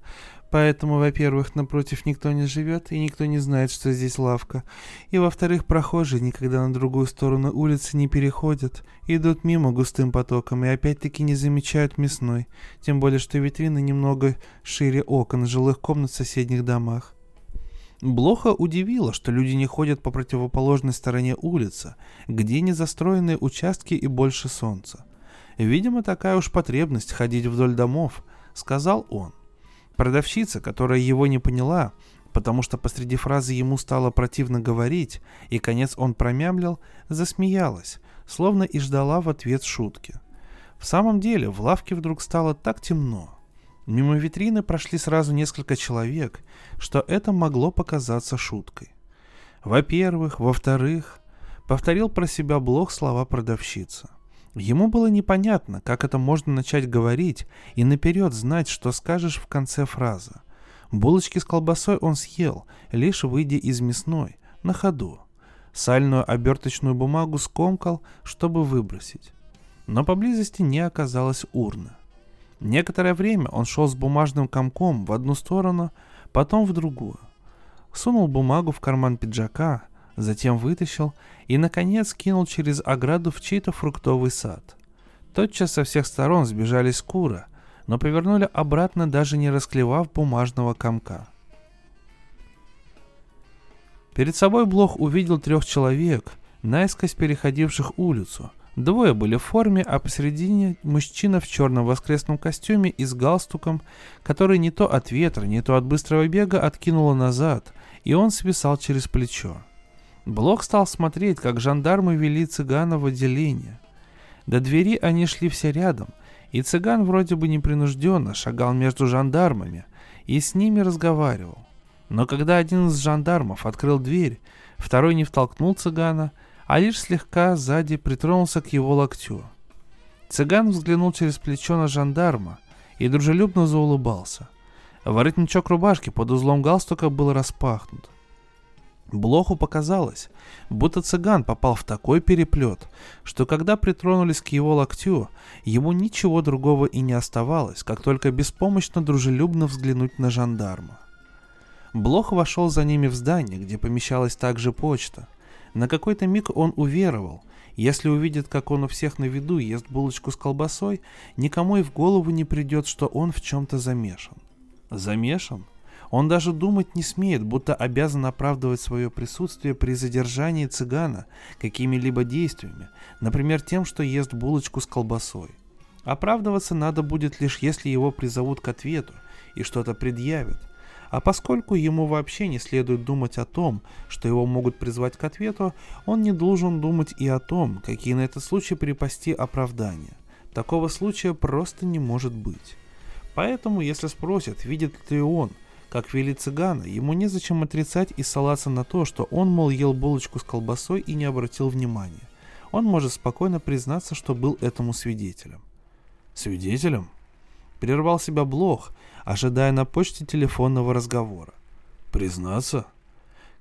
Поэтому, во-первых, напротив никто не живет, и никто не знает, что здесь лавка. И, во-вторых, прохожие никогда на другую сторону улицы не переходят, идут мимо густым потоком и опять-таки не замечают мясной, тем более, что витрины немного шире окон жилых комнат в соседних домах. Блоха удивило, что люди не ходят по противоположной стороне улицы, где не застроенные участки и больше солнца. Видимо, такая уж потребность ходить вдоль домов, сказал он. Продавщица, которая его не поняла, потому что посреди фразы ему стало противно говорить, и конец он промямлил, засмеялась, словно и ждала в ответ шутки. В самом деле, в лавке вдруг стало так темно. Мимо витрины прошли сразу несколько человек, что это могло показаться шуткой. Во-первых, во-вторых, повторил про себя Блох слова продавщицы. Ему было непонятно, как это можно начать говорить и наперед знать, что скажешь в конце фразы. Булочки с колбасой он съел, лишь выйдя из мясной, на ходу. Сальную оберточную бумагу скомкал, чтобы выбросить. Но поблизости не оказалось урны. Некоторое время он шел с бумажным комком в одну сторону, потом в другую. Сунул бумагу в карман пиджака, затем вытащил и, наконец, кинул через ограду в чей-то фруктовый сад. Тотчас со всех сторон сбежались куры, но повернули обратно, даже не расклевав бумажного комка. Перед собой Блох увидел трех человек, наискось переходивших улицу. Двое были в форме, а посередине мужчина в черном воскресном костюме и с галстуком, который не то от ветра, не то от быстрого бега откинуло назад, и он свисал через плечо. Блок стал смотреть, как жандармы вели цыгана в отделение. До двери они шли все рядом, и цыган вроде бы непринужденно шагал между жандармами и с ними разговаривал. Но когда один из жандармов открыл дверь, второй не втолкнул цыгана, а лишь слегка сзади притронулся к его локтю. Цыган взглянул через плечо на жандарма и дружелюбно заулыбался. Воротничок рубашки под узлом галстука был распахнут. Блоху показалось, будто цыган попал в такой переплет, что когда притронулись к его локтю, ему ничего другого и не оставалось, как только беспомощно дружелюбно взглянуть на жандарма. Блох вошел за ними в здание, где помещалась также почта. На какой-то миг он уверовал, если увидит, как он у всех на виду ест булочку с колбасой, никому и в голову не придет, что он в чем-то замешан. Замешан? Он даже думать не смеет, будто обязан оправдывать свое присутствие при задержании цыгана какими-либо действиями, например, тем, что ест булочку с колбасой. Оправдываться надо будет лишь если его призовут к ответу и что-то предъявят. А поскольку ему вообще не следует думать о том, что его могут призвать к ответу, он не должен думать и о том, какие на этот случай припасти оправдания. Такого случая просто не может быть. Поэтому, если спросят, видит ли он – как вели цыгана, ему незачем отрицать и ссылаться на то, что он, мол, ел булочку с колбасой и не обратил внимания. Он может спокойно признаться, что был этому свидетелем. Свидетелем? Прервал себя Блох, ожидая на почте телефонного разговора. Признаться?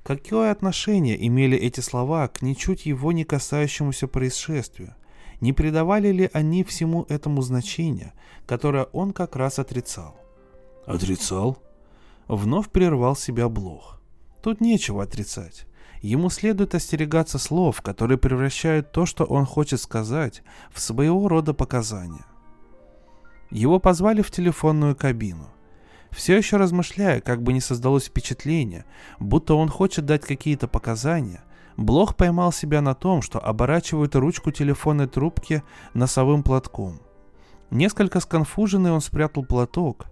Какое отношение имели эти слова к ничуть его не касающемуся происшествию? Не придавали ли они всему этому значения, которое он как раз отрицал? Отрицал? Вновь прервал себя Блох. Тут нечего отрицать. Ему следует остерегаться слов, которые превращают то, что он хочет сказать, в своего рода показания. Его позвали в телефонную кабину. Все еще размышляя, как бы не создалось впечатление, будто он хочет дать какие-то показания, Блох поймал себя на том, что оборачивает ручку телефонной трубки носовым платком. Несколько сконфуженный он спрятал платок,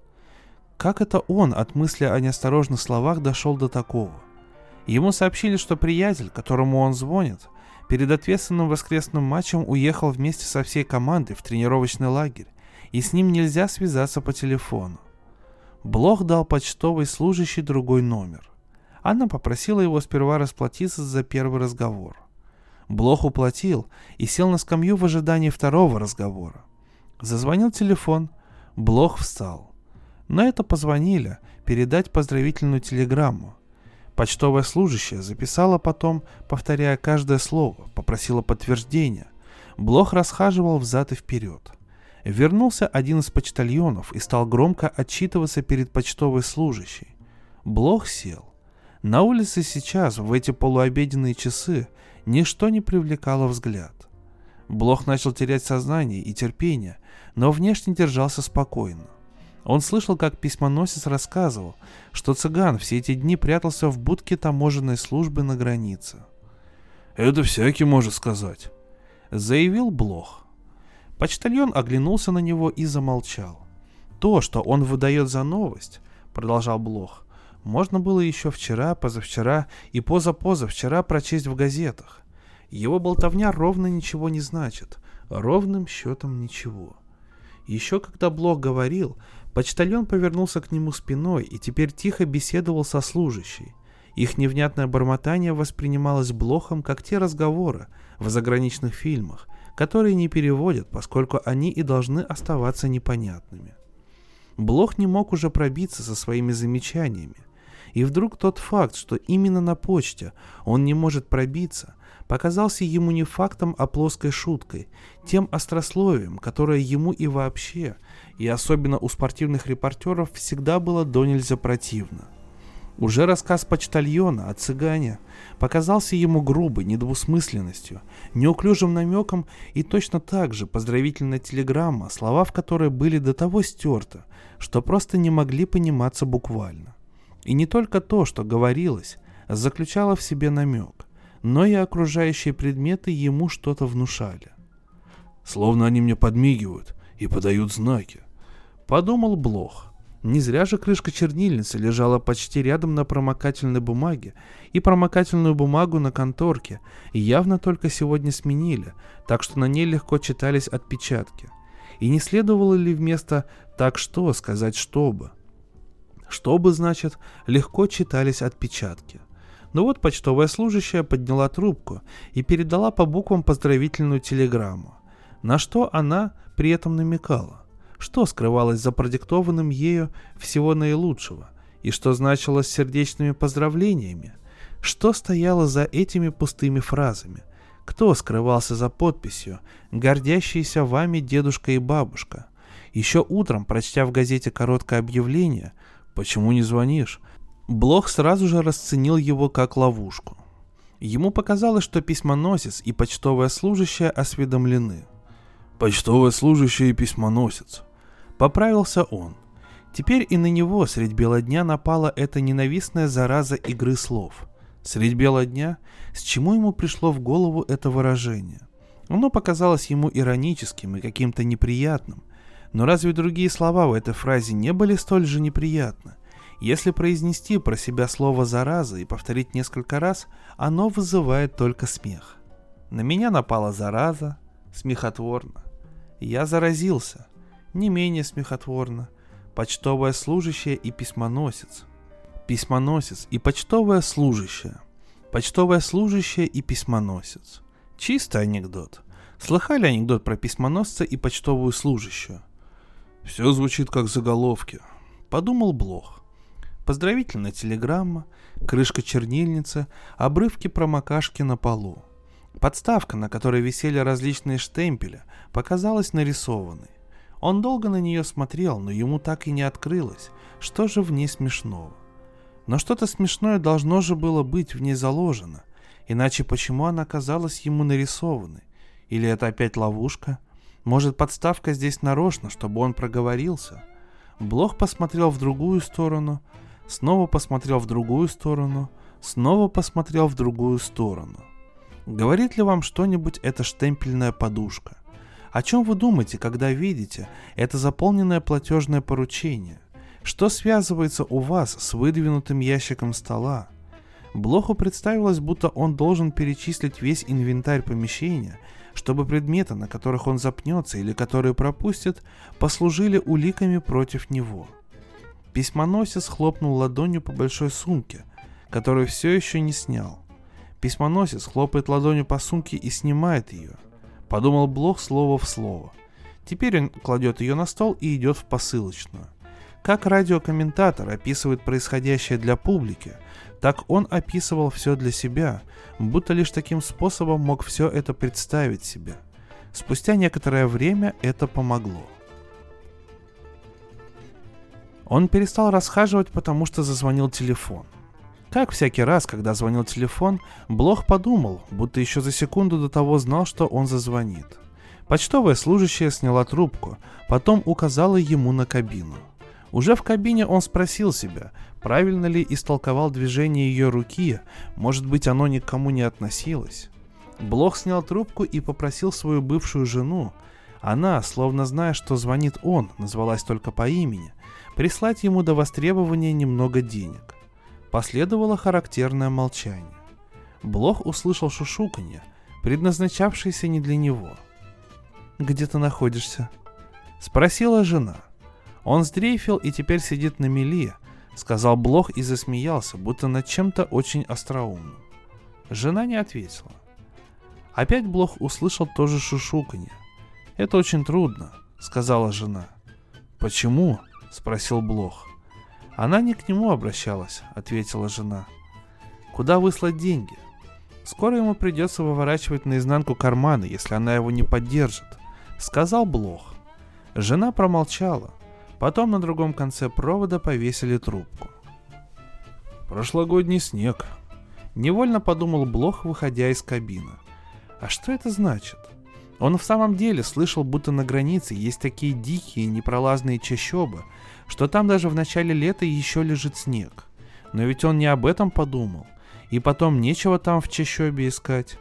как это он от мысли о неосторожных словах дошел до такого? Ему сообщили, что приятель, которому он звонит, перед ответственным воскресным матчем уехал вместе со всей командой в тренировочный лагерь, и с ним нельзя связаться по телефону. Блох дал почтовой служащий другой номер. Она попросила его сперва расплатиться за первый разговор. Блох уплатил и сел на скамью в ожидании второго разговора. Зазвонил телефон. Блох встал. Но это позвонили передать поздравительную телеграмму. Почтовая служащая записала потом, повторяя каждое слово, попросила подтверждения. Блох расхаживал взад и вперед. Вернулся один из почтальонов и стал громко отчитываться перед почтовой служащей. Блох сел. На улице сейчас, в эти полуобеденные часы, ничто не привлекало взгляд. Блох начал терять сознание и терпение, но внешне держался спокойно. Он слышал, как письмоносец рассказывал, что цыган все эти дни прятался в будке таможенной службы на границе. «Это всякий может сказать», — заявил Блох. Почтальон оглянулся на него и замолчал. То, что он выдает за новость, продолжал Блох, можно было еще вчера, позавчера и позапозавчера прочесть в газетах. Его болтовня ровно ничего не значит, ровным счетом ничего. Еще когда Блок говорил, почтальон повернулся к нему спиной и теперь тихо беседовал со служащей. Их невнятное бормотание воспринималось Блохом как те разговоры в заграничных фильмах, которые не переводят, поскольку они и должны оставаться непонятными. Блох не мог уже пробиться со своими замечаниями, и вдруг тот факт, что именно на почте он не может пробиться, показался ему не фактом, а плоской шуткой, тем острословием, которое ему и вообще, и особенно у спортивных репортеров, всегда было до нельзя противно. Уже рассказ почтальона о цыгане показался ему грубой недвусмысленностью, неуклюжим намеком и точно так же поздравительная телеграмма, слова в которой были до того стерты, что просто не могли пониматься буквально. И не только то, что говорилось, заключало в себе намек, но и окружающие предметы ему что-то внушали. «Словно они мне подмигивают и подают знаки», — подумал Блох. Не зря же крышка чернильницы лежала почти рядом на промокательной бумаге, и промокательную бумагу на конторке явно только сегодня сменили, так что на ней легко читались отпечатки. И не следовало ли вместо «так что» сказать «чтобы»? Чтобы, значит, легко читались отпечатки. Но вот почтовая служащая подняла трубку и передала по буквам поздравительную телеграмму. На что она при этом намекала? Что скрывалось за продиктованным ею всего наилучшего? И что значило с сердечными поздравлениями? Что стояло за этими пустыми фразами? Кто скрывался за подписью «Гордящиеся вами дедушка и бабушка»? Еще утром, прочтя в газете короткое объявление, Почему не звонишь? Блох сразу же расценил его как ловушку. Ему показалось, что письмоносец и почтовая служащая осведомлены. Почтовая служащая и письмоносец. Поправился он. Теперь и на него средь бела дня напала эта ненавистная зараза игры слов. Средь бела дня, с чему ему пришло в голову это выражение? Оно показалось ему ироническим и каким-то неприятным – но разве другие слова в этой фразе не были столь же неприятны? Если произнести про себя слово «зараза» и повторить несколько раз, оно вызывает только смех. На меня напала зараза, смехотворно. Я заразился, не менее смехотворно. Почтовая служащая и письмоносец. Письмоносец и почтовая служащая. Почтовая служащая и письмоносец. Чистый анекдот. Слыхали анекдот про письмоносца и почтовую служащую? Все звучит как заголовки. Подумал Блох. Поздравительная телеграмма, крышка чернильницы, обрывки промокашки на полу. Подставка, на которой висели различные штемпели, показалась нарисованной. Он долго на нее смотрел, но ему так и не открылось, что же в ней смешного. Но что-то смешное должно же было быть в ней заложено, иначе почему она казалась ему нарисованной? Или это опять ловушка? Может, подставка здесь нарочно, чтобы он проговорился? Блох посмотрел в другую сторону, снова посмотрел в другую сторону, снова посмотрел в другую сторону. Говорит ли вам что-нибудь эта штемпельная подушка? О чем вы думаете, когда видите это заполненное платежное поручение? Что связывается у вас с выдвинутым ящиком стола? Блоху представилось, будто он должен перечислить весь инвентарь помещения – чтобы предметы, на которых он запнется или которые пропустит, послужили уликами против него. Письмоносец хлопнул ладонью по большой сумке, которую все еще не снял. Письмоносец хлопает ладонью по сумке и снимает ее. Подумал Блох слово в слово. Теперь он кладет ее на стол и идет в посылочную. Как радиокомментатор описывает происходящее для публики, так он описывал все для себя, будто лишь таким способом мог все это представить себе. Спустя некоторое время это помогло. Он перестал расхаживать, потому что зазвонил телефон. Как всякий раз, когда звонил телефон, Блох подумал, будто еще за секунду до того знал, что он зазвонит. Почтовая служащая сняла трубку, потом указала ему на кабину – уже в кабине он спросил себя, правильно ли истолковал движение ее руки, может быть оно никому не относилось. Блох снял трубку и попросил свою бывшую жену, она, словно зная, что звонит он, назвалась только по имени, прислать ему до востребования немного денег. Последовало характерное молчание. Блох услышал шушуканье, предназначавшееся не для него. «Где ты находишься?» — спросила жена — он сдрейфил и теперь сидит на мели, сказал Блох и засмеялся, будто над чем-то очень остроумным. Жена не ответила. Опять Блох услышал тоже шушуканье. «Это очень трудно», — сказала жена. «Почему?» — спросил Блох. «Она не к нему обращалась», — ответила жена. «Куда выслать деньги? Скоро ему придется выворачивать наизнанку карманы, если она его не поддержит», — сказал Блох. Жена промолчала. Потом на другом конце провода повесили трубку. Прошлогодний снег. Невольно подумал Блох, выходя из кабины. А что это значит? Он в самом деле слышал, будто на границе есть такие дикие непролазные чащобы, что там даже в начале лета еще лежит снег. Но ведь он не об этом подумал. И потом нечего там в чащобе искать.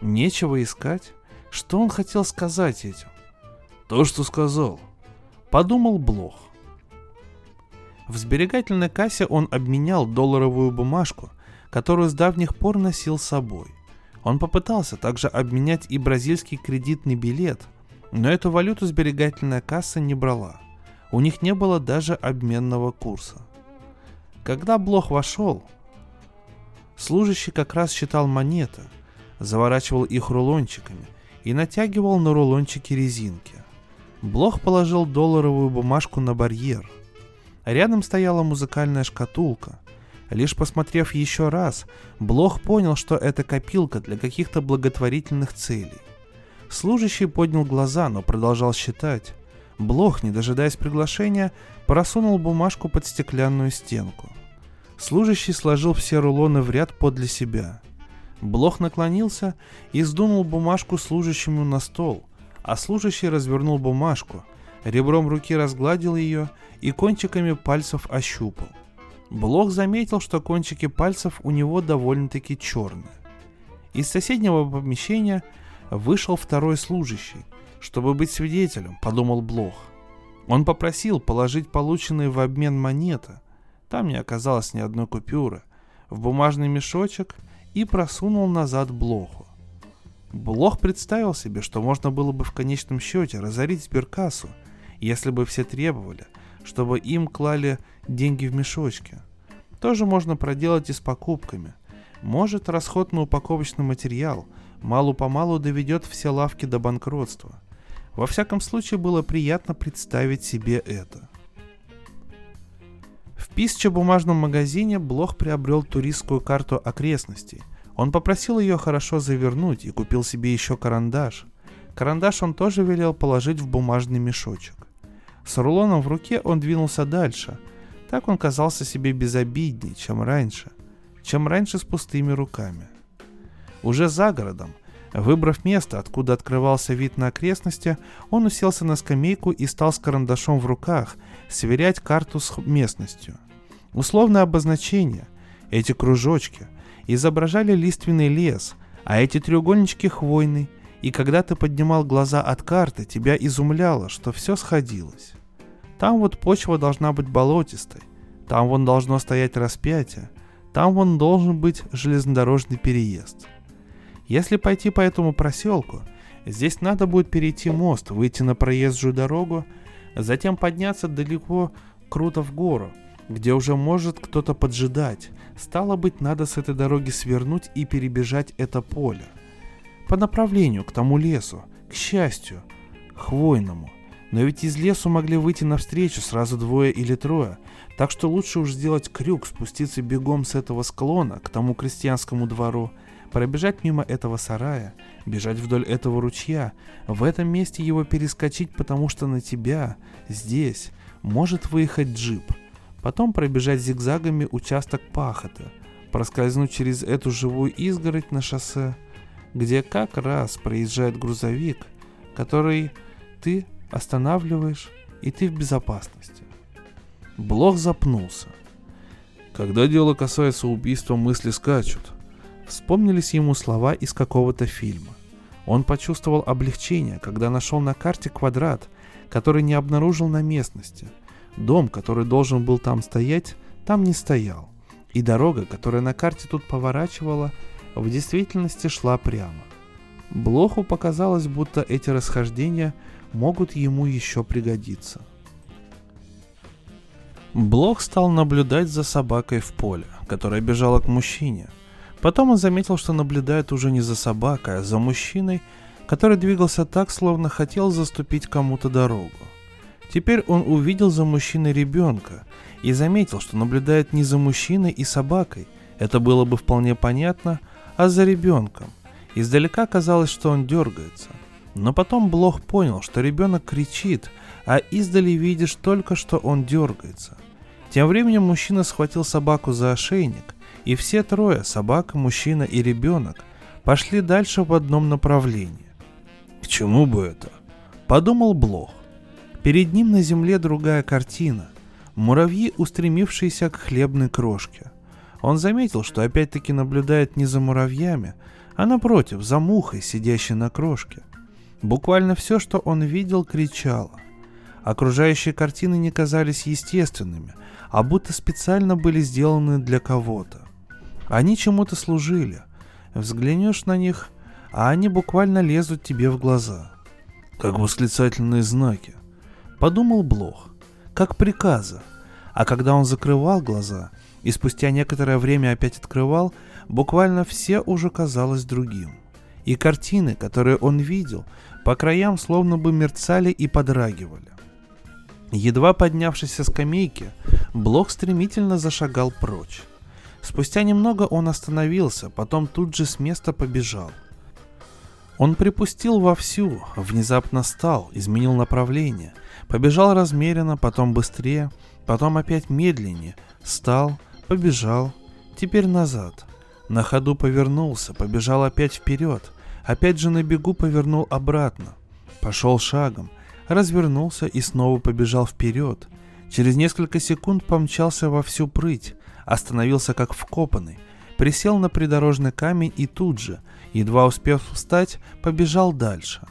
Нечего искать? Что он хотел сказать этим? То, что сказал – подумал Блох. В сберегательной кассе он обменял долларовую бумажку, которую с давних пор носил с собой. Он попытался также обменять и бразильский кредитный билет, но эту валюту сберегательная касса не брала. У них не было даже обменного курса. Когда Блох вошел, служащий как раз считал монеты, заворачивал их рулончиками и натягивал на рулончики резинки. Блох положил долларовую бумажку на барьер. Рядом стояла музыкальная шкатулка. Лишь посмотрев еще раз, Блох понял, что это копилка для каких-то благотворительных целей. Служащий поднял глаза, но продолжал считать. Блох, не дожидаясь приглашения, просунул бумажку под стеклянную стенку. Служащий сложил все рулоны в ряд подле себя. Блох наклонился и сдунул бумажку служащему на стол, а служащий развернул бумажку, ребром руки разгладил ее и кончиками пальцев ощупал. Блох заметил, что кончики пальцев у него довольно-таки черные. Из соседнего помещения вышел второй служащий, чтобы быть свидетелем, подумал Блох. Он попросил положить полученные в обмен монеты, там не оказалось ни одной купюры, в бумажный мешочек и просунул назад Блоху. Блох представил себе, что можно было бы в конечном счете разорить сберкассу, если бы все требовали, чтобы им клали деньги в мешочки. Тоже можно проделать и с покупками. Может, расход на упаковочный материал малу-помалу доведет все лавки до банкротства. Во всяком случае, было приятно представить себе это. В писче-бумажном магазине Блох приобрел туристскую карту окрестностей – он попросил ее хорошо завернуть и купил себе еще карандаш. Карандаш он тоже велел положить в бумажный мешочек. С рулоном в руке он двинулся дальше. Так он казался себе безобидней, чем раньше. Чем раньше с пустыми руками. Уже за городом, выбрав место, откуда открывался вид на окрестности, он уселся на скамейку и стал с карандашом в руках сверять карту с местностью. Условное обозначение, эти кружочки, изображали лиственный лес, а эти треугольнички хвойный, и когда ты поднимал глаза от карты, тебя изумляло, что все сходилось. Там вот почва должна быть болотистой, там вон должно стоять распятие, там вон должен быть железнодорожный переезд. Если пойти по этому проселку, здесь надо будет перейти мост, выйти на проезжую дорогу, затем подняться далеко круто в гору, где уже может кто-то поджидать, Стало быть, надо с этой дороги свернуть и перебежать это поле. По направлению к тому лесу, к счастью, хвойному. Но ведь из лесу могли выйти навстречу сразу двое или трое, так что лучше уж сделать крюк, спуститься бегом с этого склона к тому крестьянскому двору, пробежать мимо этого сарая, бежать вдоль этого ручья, в этом месте его перескочить, потому что на тебя, здесь, может выехать джип. Потом пробежать зигзагами участок пахота, проскользнуть через эту живую изгородь на шоссе, где как раз проезжает грузовик, который ты останавливаешь, и ты в безопасности. Блох запнулся. Когда дело касается убийства, мысли скачут. Вспомнились ему слова из какого-то фильма. Он почувствовал облегчение, когда нашел на карте квадрат, который не обнаружил на местности. Дом, который должен был там стоять, там не стоял. И дорога, которая на карте тут поворачивала, в действительности шла прямо. Блоху показалось, будто эти расхождения могут ему еще пригодиться. Блох стал наблюдать за собакой в поле, которая бежала к мужчине. Потом он заметил, что наблюдает уже не за собакой, а за мужчиной, который двигался так, словно хотел заступить кому-то дорогу. Теперь он увидел за мужчиной ребенка и заметил, что наблюдает не за мужчиной и собакой, это было бы вполне понятно, а за ребенком. Издалека казалось, что он дергается. Но потом Блох понял, что ребенок кричит, а издали видишь только, что он дергается. Тем временем мужчина схватил собаку за ошейник, и все трое, собака, мужчина и ребенок, пошли дальше в одном направлении. К чему бы это? Подумал Блох. Перед ним на земле другая картина. Муравьи, устремившиеся к хлебной крошке. Он заметил, что опять-таки наблюдает не за муравьями, а напротив, за мухой, сидящей на крошке. Буквально все, что он видел, кричало. Окружающие картины не казались естественными, а будто специально были сделаны для кого-то. Они чему-то служили. Взглянешь на них, а они буквально лезут тебе в глаза. Как восклицательные знаки. Подумал Блох. Как приказы. А когда он закрывал глаза и спустя некоторое время опять открывал, буквально все уже казалось другим. И картины, которые он видел, по краям словно бы мерцали и подрагивали. Едва поднявшись со скамейки, Блок стремительно зашагал прочь. Спустя немного он остановился, потом тут же с места побежал. Он припустил вовсю, внезапно стал, изменил направление, побежал размеренно, потом быстрее, потом опять медленнее, стал, побежал, теперь назад. На ходу повернулся, побежал опять вперед, опять же на бегу повернул обратно. Пошел шагом, развернулся и снова побежал вперед. Через несколько секунд помчался во всю прыть, остановился как вкопанный, присел на придорожный камень и тут же, едва успев встать, побежал дальше.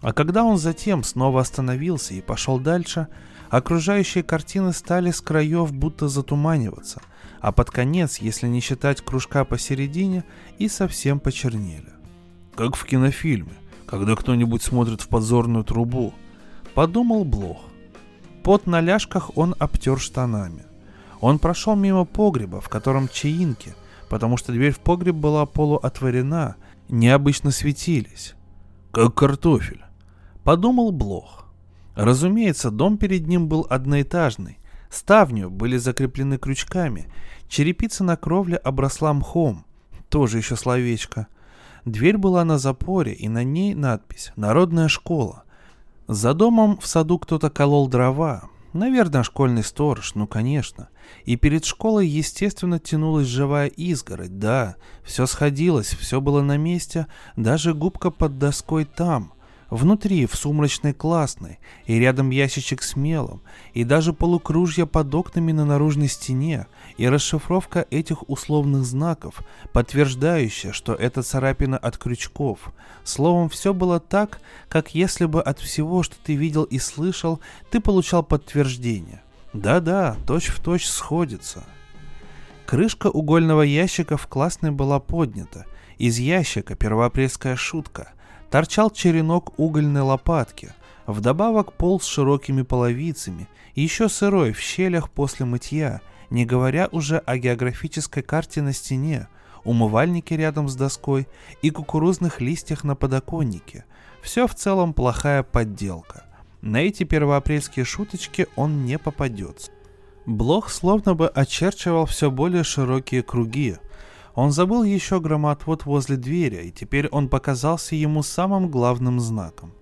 А когда он затем снова остановился и пошел дальше, окружающие картины стали с краев будто затуманиваться, а под конец, если не считать кружка посередине, и совсем почернели. Как в кинофильме, когда кто-нибудь смотрит в подзорную трубу, подумал Блох. Под на ляжках он обтер штанами. Он прошел мимо погреба, в котором чаинки, потому что дверь в погреб была полуотворена, необычно светились. Как картофель. Подумал Блох. Разумеется, дом перед ним был одноэтажный. Ставни были закреплены крючками. Черепица на кровле обросла мхом. Тоже еще словечко. Дверь была на запоре, и на ней надпись «Народная школа». За домом в саду кто-то колол дрова, Наверное, школьный сторож, ну конечно. И перед школой, естественно, тянулась живая изгородь, да, все сходилось, все было на месте, даже губка под доской там. Внутри, в сумрачной классной, и рядом ящичек с мелом, и даже полукружья под окнами на наружной стене, и расшифровка этих условных знаков, подтверждающая, что это царапина от крючков. Словом, все было так, как если бы от всего, что ты видел и слышал, ты получал подтверждение. Да-да, точь-в-точь сходится. Крышка угольного ящика в классной была поднята. Из ящика первоапрельская шутка – торчал черенок угольной лопатки, вдобавок пол с широкими половицами, еще сырой в щелях после мытья, не говоря уже о географической карте на стене, умывальнике рядом с доской и кукурузных листьях на подоконнике. Все в целом плохая подделка. На эти первоапрельские шуточки он не попадется. Блох словно бы очерчивал все более широкие круги. Он забыл еще громоотвод возле двери, и теперь он показался ему самым главным знаком.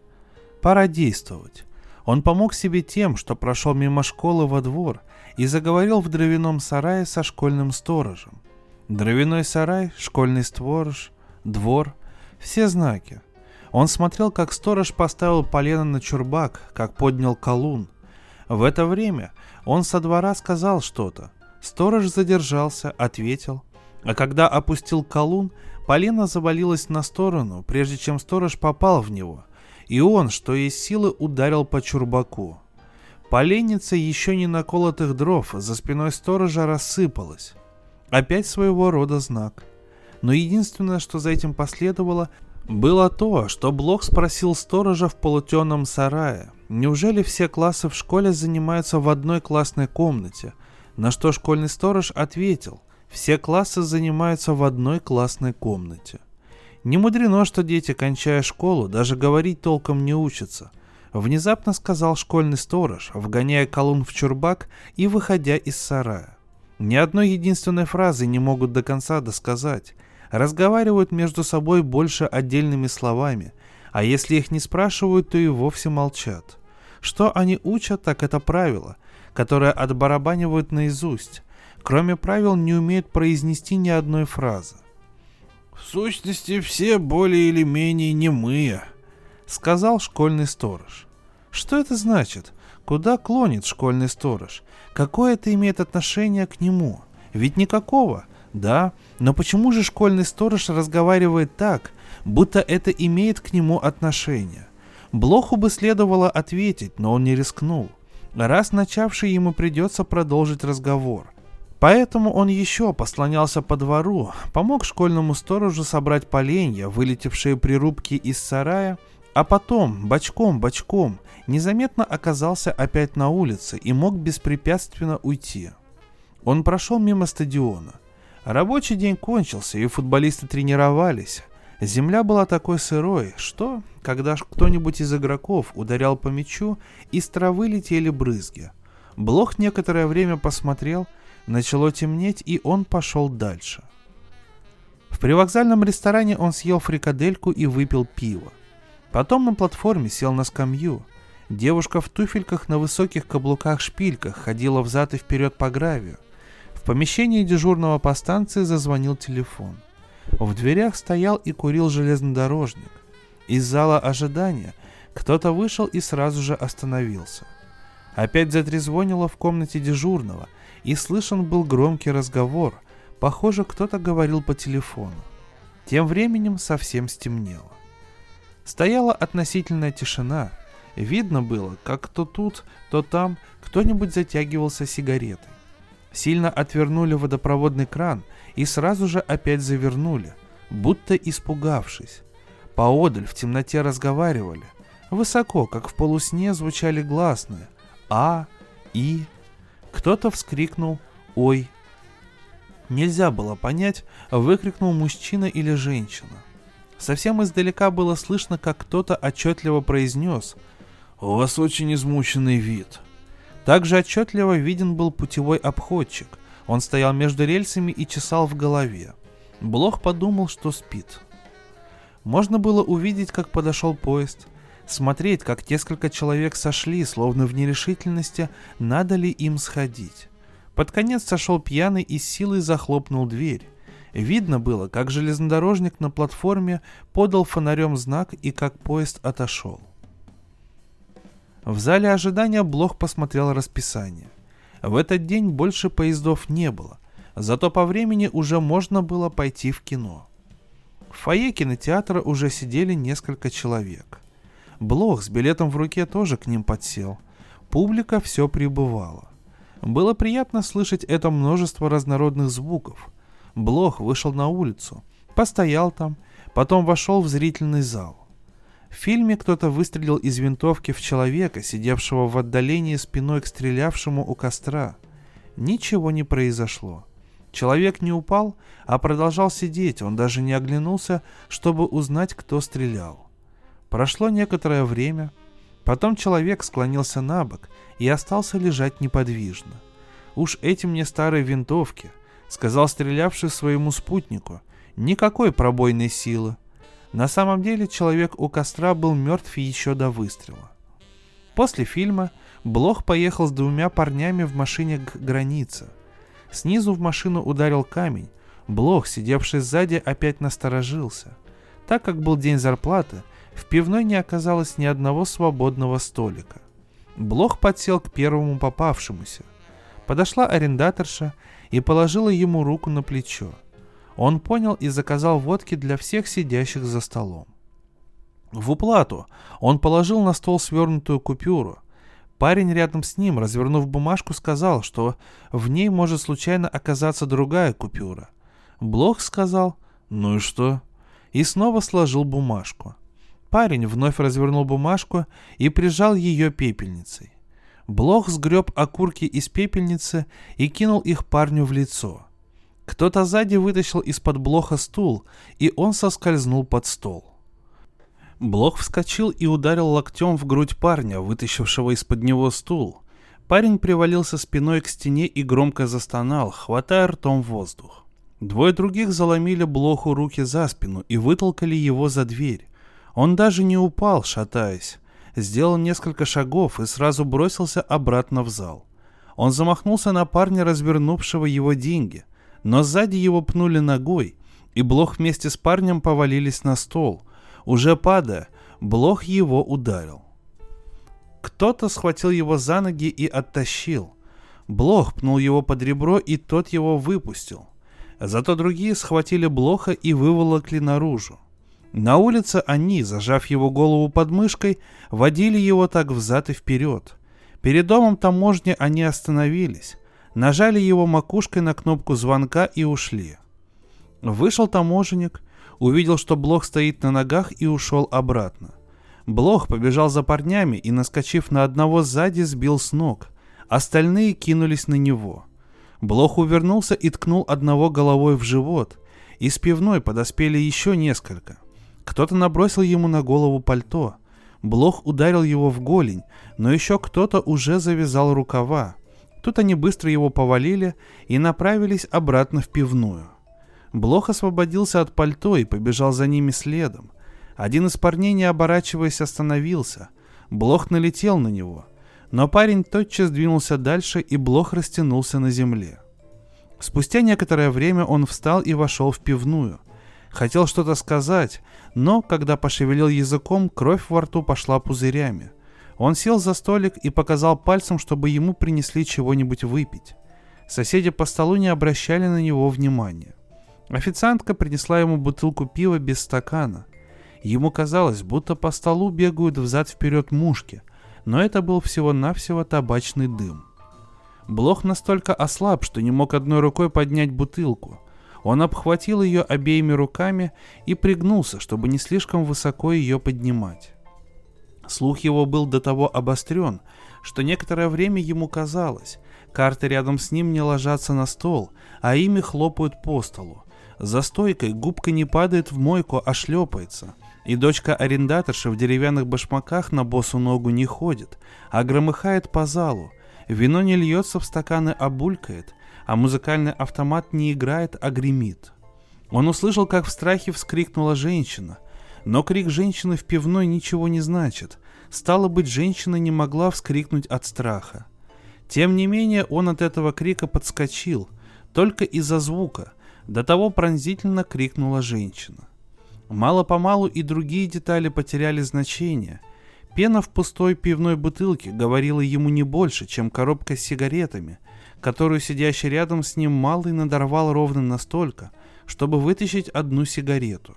Пора действовать. Он помог себе тем, что прошел мимо школы во двор и заговорил в дровяном сарае со школьным сторожем. Дровяной сарай, школьный сторож, двор — все знаки. Он смотрел, как сторож поставил полено на чурбак, как поднял колун. В это время он со двора сказал что-то. Сторож задержался, ответил. А когда опустил колун, полено завалилось на сторону, прежде чем сторож попал в него — и он, что из силы, ударил по чурбаку. Поленница еще не наколотых дров за спиной сторожа рассыпалась. Опять своего рода знак. Но единственное, что за этим последовало, было то, что Блох спросил сторожа в полутемном сарае, неужели все классы в школе занимаются в одной классной комнате, на что школьный сторож ответил, все классы занимаются в одной классной комнате. Не мудрено, что дети, кончая школу, даже говорить толком не учатся. Внезапно сказал школьный сторож, вгоняя колун в чурбак и выходя из сарая. Ни одной единственной фразы не могут до конца досказать. Разговаривают между собой больше отдельными словами, а если их не спрашивают, то и вовсе молчат. Что они учат, так это правило, которое отбарабанивают наизусть. Кроме правил не умеют произнести ни одной фразы. В сущности, все более или менее немые, сказал школьный сторож. Что это значит? Куда клонит школьный сторож? Какое это имеет отношение к нему? Ведь никакого. Да, но почему же школьный сторож разговаривает так, будто это имеет к нему отношение? Блоху бы следовало ответить, но он не рискнул. Раз начавший ему придется продолжить разговор. Поэтому он еще послонялся по двору, помог школьному сторожу собрать поленья, вылетевшие при рубке из сарая, а потом, бочком-бочком, незаметно оказался опять на улице и мог беспрепятственно уйти. Он прошел мимо стадиона. Рабочий день кончился, и футболисты тренировались. Земля была такой сырой, что, когда кто-нибудь из игроков ударял по мячу, из травы летели брызги. Блох некоторое время посмотрел – Начало темнеть, и он пошел дальше. В привокзальном ресторане он съел фрикадельку и выпил пиво. Потом на платформе сел на скамью. Девушка в туфельках на высоких каблуках-шпильках ходила взад и вперед по гравию. В помещении дежурного по станции зазвонил телефон. В дверях стоял и курил железнодорожник. Из зала ожидания кто-то вышел и сразу же остановился. Опять затрезвонило в комнате дежурного – и слышен был громкий разговор. Похоже, кто-то говорил по телефону. Тем временем совсем стемнело. Стояла относительная тишина. Видно было, как то тут, то там кто-нибудь затягивался сигаретой. Сильно отвернули водопроводный кран и сразу же опять завернули, будто испугавшись. Поодаль в темноте разговаривали. Высоко, как в полусне, звучали гласные «А», «И», кто-то вскрикнул «Ой!». Нельзя было понять, выкрикнул мужчина или женщина. Совсем издалека было слышно, как кто-то отчетливо произнес «У вас очень измученный вид». Также отчетливо виден был путевой обходчик. Он стоял между рельсами и чесал в голове. Блох подумал, что спит. Можно было увидеть, как подошел поезд, смотреть, как несколько человек сошли, словно в нерешительности, надо ли им сходить. Под конец сошел пьяный и с силой захлопнул дверь. Видно было, как железнодорожник на платформе подал фонарем знак и как поезд отошел. В зале ожидания Блох посмотрел расписание. В этот день больше поездов не было, зато по времени уже можно было пойти в кино. В фойе кинотеатра уже сидели несколько человек. Блох с билетом в руке тоже к ним подсел. Публика все прибывала. Было приятно слышать это множество разнородных звуков. Блох вышел на улицу, постоял там, потом вошел в зрительный зал. В фильме кто-то выстрелил из винтовки в человека, сидевшего в отдалении спиной к стрелявшему у костра. Ничего не произошло. Человек не упал, а продолжал сидеть, он даже не оглянулся, чтобы узнать, кто стрелял. Прошло некоторое время. Потом человек склонился на бок и остался лежать неподвижно. «Уж эти мне старые винтовки», — сказал стрелявший своему спутнику, — «никакой пробойной силы». На самом деле человек у костра был мертв еще до выстрела. После фильма Блох поехал с двумя парнями в машине к границе. Снизу в машину ударил камень. Блох, сидевший сзади, опять насторожился. Так как был день зарплаты, в пивной не оказалось ни одного свободного столика. Блох подсел к первому попавшемуся. Подошла арендаторша и положила ему руку на плечо. Он понял и заказал водки для всех сидящих за столом. В уплату он положил на стол свернутую купюру. Парень рядом с ним, развернув бумажку, сказал, что в ней может случайно оказаться другая купюра. Блох сказал «Ну и что?» и снова сложил бумажку. Парень вновь развернул бумажку и прижал ее пепельницей. Блох сгреб окурки из пепельницы и кинул их парню в лицо. Кто-то сзади вытащил из-под Блоха стул, и он соскользнул под стол. Блох вскочил и ударил локтем в грудь парня, вытащившего из-под него стул. Парень привалился спиной к стене и громко застонал, хватая ртом воздух. Двое других заломили Блоху руки за спину и вытолкали его за дверь. Он даже не упал, шатаясь. Сделал несколько шагов и сразу бросился обратно в зал. Он замахнулся на парня, развернувшего его деньги, но сзади его пнули ногой, и Блох вместе с парнем повалились на стол. Уже падая, Блох его ударил. Кто-то схватил его за ноги и оттащил. Блох пнул его под ребро, и тот его выпустил. Зато другие схватили Блоха и выволокли наружу. На улице они, зажав его голову под мышкой, водили его так взад и вперед. Перед домом таможни они остановились, нажали его макушкой на кнопку звонка и ушли. Вышел таможенник, увидел, что Блох стоит на ногах и ушел обратно. Блох побежал за парнями и, наскочив на одного сзади, сбил с ног. Остальные кинулись на него. Блох увернулся и ткнул одного головой в живот. Из пивной подоспели еще несколько. Кто-то набросил ему на голову пальто. Блох ударил его в голень, но еще кто-то уже завязал рукава. Тут они быстро его повалили и направились обратно в пивную. Блох освободился от пальто и побежал за ними следом. Один из парней, не оборачиваясь, остановился. Блох налетел на него. Но парень тотчас двинулся дальше, и Блох растянулся на земле. Спустя некоторое время он встал и вошел в пивную – Хотел что-то сказать, но, когда пошевелил языком, кровь во рту пошла пузырями. Он сел за столик и показал пальцем, чтобы ему принесли чего-нибудь выпить. Соседи по столу не обращали на него внимания. Официантка принесла ему бутылку пива без стакана. Ему казалось, будто по столу бегают взад-вперед мушки, но это был всего-навсего табачный дым. Блох настолько ослаб, что не мог одной рукой поднять бутылку – он обхватил ее обеими руками и пригнулся, чтобы не слишком высоко ее поднимать. Слух его был до того обострен, что некоторое время ему казалось, карты рядом с ним не ложатся на стол, а ими хлопают по столу. За стойкой губка не падает в мойку, а шлепается. И дочка арендаторши в деревянных башмаках на босу ногу не ходит, а громыхает по залу. Вино не льется в стаканы, а булькает, а музыкальный автомат не играет, а гремит. Он услышал, как в страхе вскрикнула женщина, но крик женщины в пивной ничего не значит. Стало быть, женщина не могла вскрикнуть от страха. Тем не менее, он от этого крика подскочил, только из-за звука. До того пронзительно крикнула женщина. Мало-помалу и другие детали потеряли значение. Пена в пустой пивной бутылке говорила ему не больше, чем коробка с сигаретами – которую сидящий рядом с ним малый надорвал ровно настолько, чтобы вытащить одну сигарету.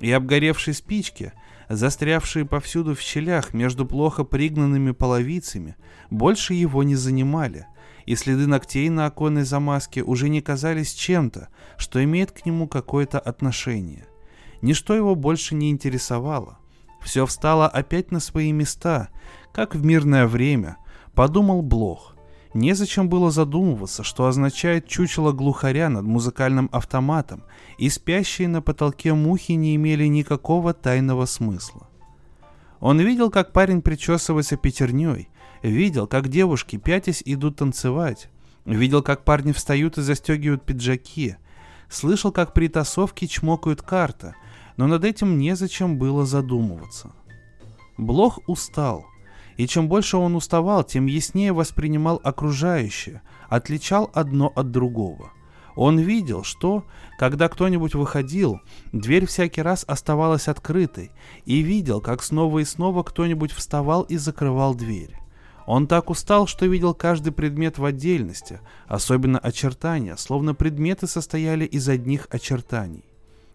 И обгоревшие спички, застрявшие повсюду в щелях между плохо пригнанными половицами, больше его не занимали, и следы ногтей на оконной замазке уже не казались чем-то, что имеет к нему какое-то отношение. Ничто его больше не интересовало. Все встало опять на свои места, как в мирное время, подумал Блох – Незачем было задумываться, что означает чучело глухаря над музыкальным автоматом, и спящие на потолке мухи не имели никакого тайного смысла. Он видел, как парень причесывается пятерней, видел, как девушки пятясь идут танцевать, видел, как парни встают и застегивают пиджаки, слышал, как при тасовке чмокают карта, но над этим незачем было задумываться. Блох устал, и чем больше он уставал, тем яснее воспринимал окружающее, отличал одно от другого. Он видел, что, когда кто-нибудь выходил, дверь всякий раз оставалась открытой, и видел, как снова и снова кто-нибудь вставал и закрывал дверь. Он так устал, что видел каждый предмет в отдельности, особенно очертания, словно предметы состояли из одних очертаний.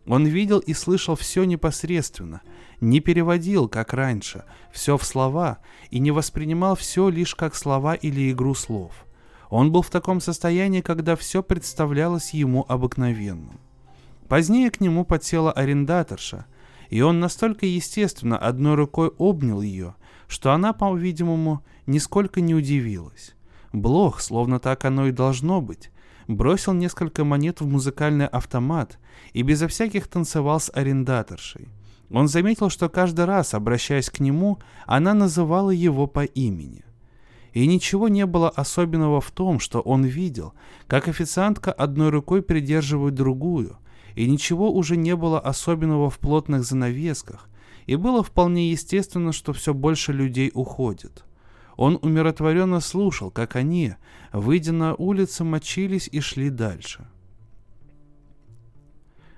Он видел и слышал все непосредственно, не переводил, как раньше, все в слова и не воспринимал все лишь как слова или игру слов. Он был в таком состоянии, когда все представлялось ему обыкновенным. Позднее к нему подсела арендаторша, и он настолько естественно одной рукой обнял ее, что она, по-видимому, нисколько не удивилась. Блох, словно так оно и должно быть, бросил несколько монет в музыкальный автомат и безо всяких танцевал с арендаторшей. Он заметил, что каждый раз, обращаясь к нему, она называла его по имени. И ничего не было особенного в том, что он видел, как официантка одной рукой придерживает другую, и ничего уже не было особенного в плотных занавесках, и было вполне естественно, что все больше людей уходит. Он умиротворенно слушал, как они, выйдя на улицу, мочились и шли дальше.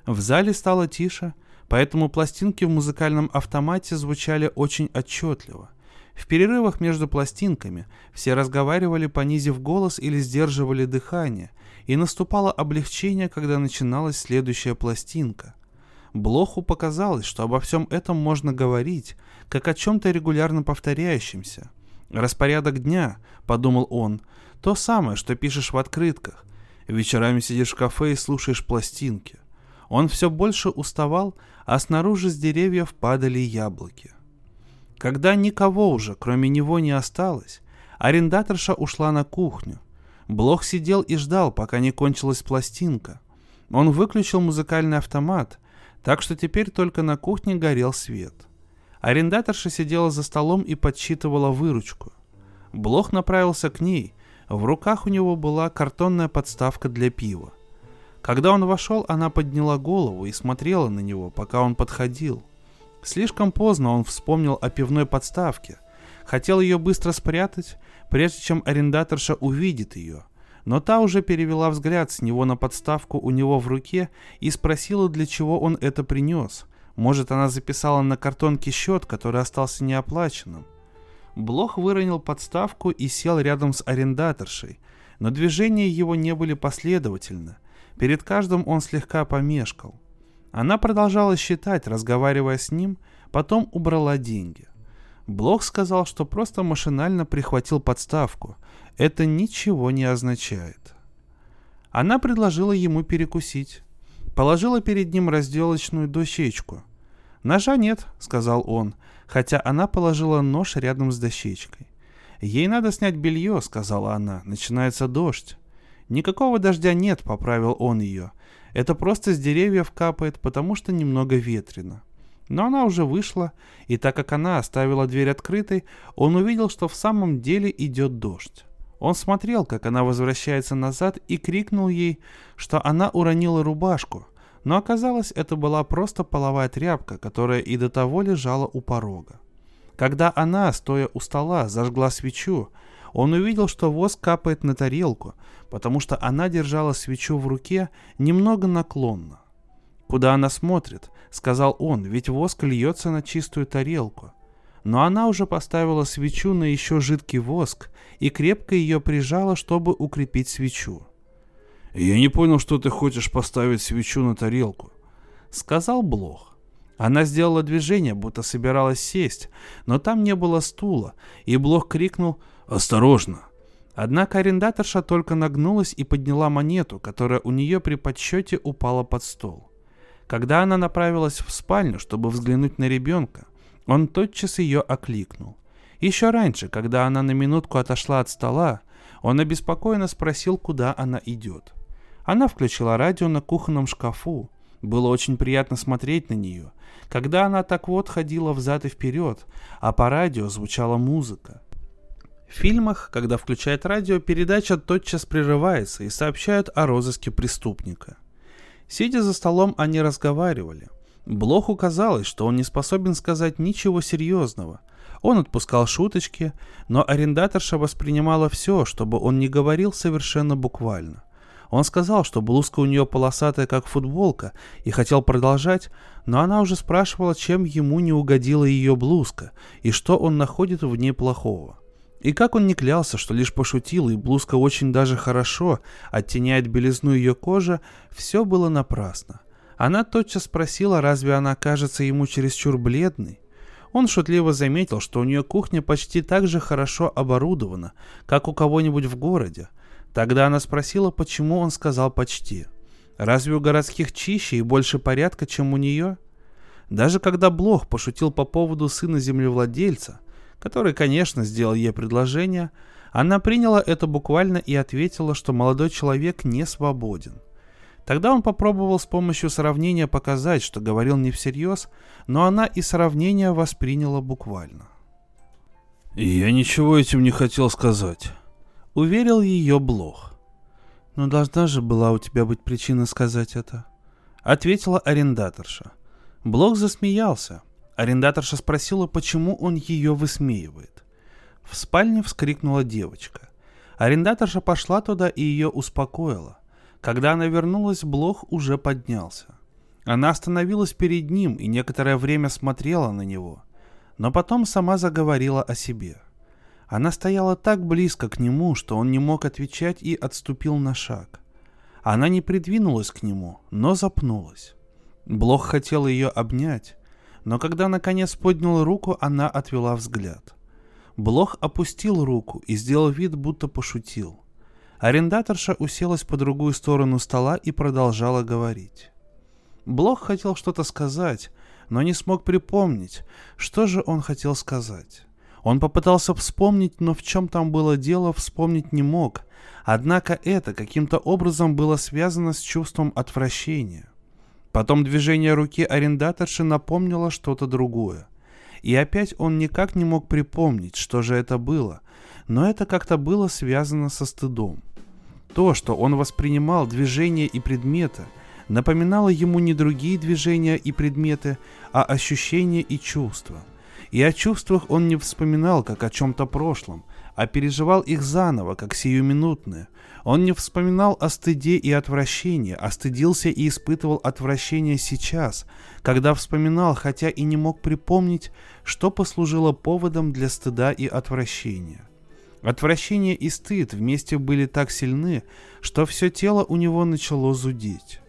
В зале стало тише, поэтому пластинки в музыкальном автомате звучали очень отчетливо. В перерывах между пластинками все разговаривали, понизив голос или сдерживали дыхание, и наступало облегчение, когда начиналась следующая пластинка. Блоху показалось, что обо всем этом можно говорить, как о чем-то регулярно повторяющемся. «Распорядок дня», — подумал он, — «то самое, что пишешь в открытках. Вечерами сидишь в кафе и слушаешь пластинки». Он все больше уставал, а снаружи с деревьев падали яблоки. Когда никого уже, кроме него, не осталось, арендаторша ушла на кухню. Блох сидел и ждал, пока не кончилась пластинка. Он выключил музыкальный автомат, так что теперь только на кухне горел свет. Арендаторша сидела за столом и подсчитывала выручку. Блох направился к ней. В руках у него была картонная подставка для пива. Когда он вошел, она подняла голову и смотрела на него, пока он подходил. Слишком поздно он вспомнил о пивной подставке. Хотел ее быстро спрятать, прежде чем арендаторша увидит ее. Но та уже перевела взгляд с него на подставку у него в руке и спросила, для чего он это принес. Может, она записала на картонке счет, который остался неоплаченным. Блох выронил подставку и сел рядом с арендаторшей, но движения его не были последовательны. Перед каждым он слегка помешкал. Она продолжала считать, разговаривая с ним, потом убрала деньги. Блох сказал, что просто машинально прихватил подставку. Это ничего не означает. Она предложила ему перекусить. Положила перед ним разделочную дощечку. «Ножа нет», — сказал он, хотя она положила нож рядом с дощечкой. «Ей надо снять белье», — сказала она, — «начинается дождь». «Никакого дождя нет», — поправил он ее. «Это просто с деревьев капает, потому что немного ветрено». Но она уже вышла, и так как она оставила дверь открытой, он увидел, что в самом деле идет дождь. Он смотрел, как она возвращается назад, и крикнул ей, что она уронила рубашку, но оказалось, это была просто половая тряпка, которая и до того лежала у порога. Когда она, стоя у стола, зажгла свечу, он увидел, что воск капает на тарелку, потому что она держала свечу в руке немного наклонно. «Куда она смотрит?» — сказал он, ведь воск льется на чистую тарелку. Но она уже поставила свечу на еще жидкий воск и крепко ее прижала, чтобы укрепить свечу. «Я не понял, что ты хочешь поставить свечу на тарелку», — сказал Блох. Она сделала движение, будто собиралась сесть, но там не было стула, и Блох крикнул «Осторожно!». Однако арендаторша только нагнулась и подняла монету, которая у нее при подсчете упала под стол. Когда она направилась в спальню, чтобы взглянуть на ребенка, он тотчас ее окликнул. Еще раньше, когда она на минутку отошла от стола, он обеспокоенно спросил, куда она идет. Она включила радио на кухонном шкафу. Было очень приятно смотреть на нее, когда она так вот ходила взад и вперед, а по радио звучала музыка. В фильмах, когда включает радио, передача тотчас прерывается и сообщают о розыске преступника. Сидя за столом, они разговаривали. Блоху казалось, что он не способен сказать ничего серьезного. Он отпускал шуточки, но арендаторша воспринимала все, чтобы он не говорил совершенно буквально. Он сказал, что блузка у нее полосатая, как футболка, и хотел продолжать, но она уже спрашивала, чем ему не угодила ее блузка, и что он находит в ней плохого. И как он не клялся, что лишь пошутил, и блузка очень даже хорошо оттеняет белизну ее кожи, все было напрасно. Она тотчас спросила, разве она кажется ему чересчур бледной. Он шутливо заметил, что у нее кухня почти так же хорошо оборудована, как у кого-нибудь в городе. Тогда она спросила, почему он сказал «почти». Разве у городских чище и больше порядка, чем у нее? Даже когда Блох пошутил по поводу сына землевладельца, который, конечно, сделал ей предложение, она приняла это буквально и ответила, что молодой человек не свободен. Тогда он попробовал с помощью сравнения показать, что говорил не всерьез, но она и сравнение восприняла буквально. «Я ничего этим не хотел сказать», — уверил ее Блох. «Но должна же была у тебя быть причина сказать это», — ответила арендаторша. Блох засмеялся. Арендаторша спросила, почему он ее высмеивает. В спальне вскрикнула девочка. Арендаторша пошла туда и ее успокоила. Когда она вернулась, Блох уже поднялся. Она остановилась перед ним и некоторое время смотрела на него, но потом сама заговорила о себе. Она стояла так близко к нему, что он не мог отвечать и отступил на шаг. Она не придвинулась к нему, но запнулась. Блох хотел ее обнять, но когда наконец поднял руку, она отвела взгляд. Блох опустил руку и сделал вид, будто пошутил. Арендаторша уселась по другую сторону стола и продолжала говорить. Блох хотел что-то сказать, но не смог припомнить, что же он хотел сказать. Он попытался вспомнить, но в чем там было дело, вспомнить не мог. Однако это каким-то образом было связано с чувством отвращения. Потом движение руки арендаторши напомнило что-то другое. И опять он никак не мог припомнить, что же это было, но это как-то было связано со стыдом. То, что он воспринимал движения и предметы, напоминало ему не другие движения и предметы, а ощущения и чувства. И о чувствах он не вспоминал, как о чем-то прошлом, а переживал их заново, как сиюминутное. Он не вспоминал о стыде и отвращении, а стыдился и испытывал отвращение сейчас, когда вспоминал, хотя и не мог припомнить, что послужило поводом для стыда и отвращения. Отвращение и стыд вместе были так сильны, что все тело у него начало зудеть.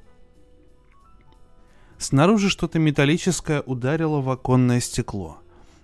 Снаружи что-то металлическое ударило в оконное стекло.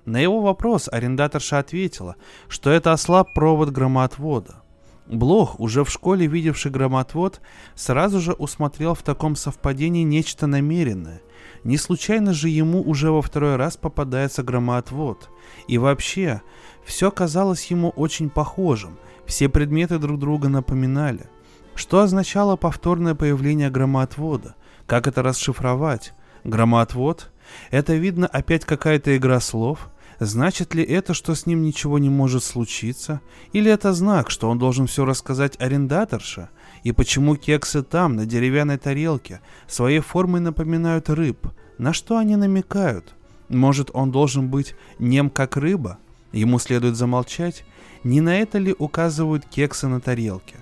На его вопрос арендаторша ответила, что это ослаб провод громоотвода. Блох, уже в школе видевший громоотвод, сразу же усмотрел в таком совпадении нечто намеренное. Не случайно же ему уже во второй раз попадается громоотвод. И вообще, все казалось ему очень похожим, все предметы друг друга напоминали. Что означало повторное появление громоотвода? Как это расшифровать? Громоотвод? Это видно опять какая-то игра слов? Значит ли это, что с ним ничего не может случиться? Или это знак, что он должен все рассказать арендаторше? И почему кексы там, на деревянной тарелке, своей формой напоминают рыб? На что они намекают? Может, он должен быть нем как рыба? Ему следует замолчать? Не на это ли указывают кексы на тарелке?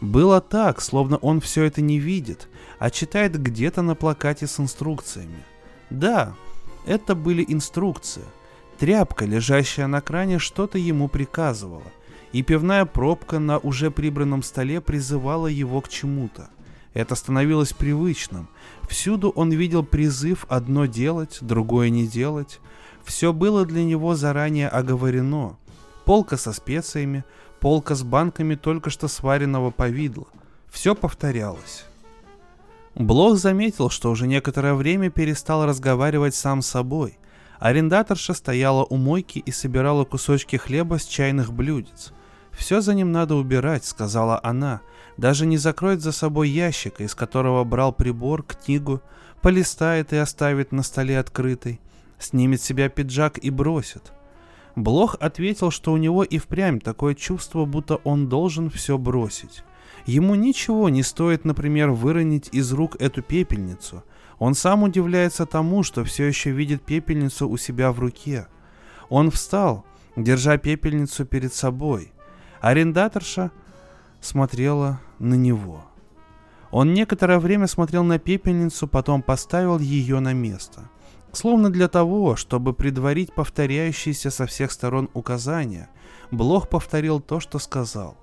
Было так, словно он все это не видит, а читает где-то на плакате с инструкциями. Да, это были инструкции. Тряпка, лежащая на кране, что-то ему приказывала, и пивная пробка на уже прибранном столе призывала его к чему-то. Это становилось привычным. Всюду он видел призыв одно делать, другое не делать, все было для него заранее оговорено. Полка со специями, полка с банками только что сваренного повидла. Все повторялось. Блох заметил, что уже некоторое время перестал разговаривать сам с собой. Арендаторша стояла у мойки и собирала кусочки хлеба с чайных блюдец. «Все за ним надо убирать», — сказала она, даже не закроет за собой ящик, из которого брал прибор, книгу, полистает и оставит на столе открытой, снимет себя пиджак и бросит. Блох ответил, что у него и впрямь такое чувство, будто он должен все бросить. Ему ничего не стоит, например, выронить из рук эту пепельницу. Он сам удивляется тому, что все еще видит пепельницу у себя в руке. Он встал, держа пепельницу перед собой. Арендаторша смотрела на него. Он некоторое время смотрел на пепельницу, потом поставил ее на место. Словно для того, чтобы предварить повторяющиеся со всех сторон указания, Блох повторил то, что сказал.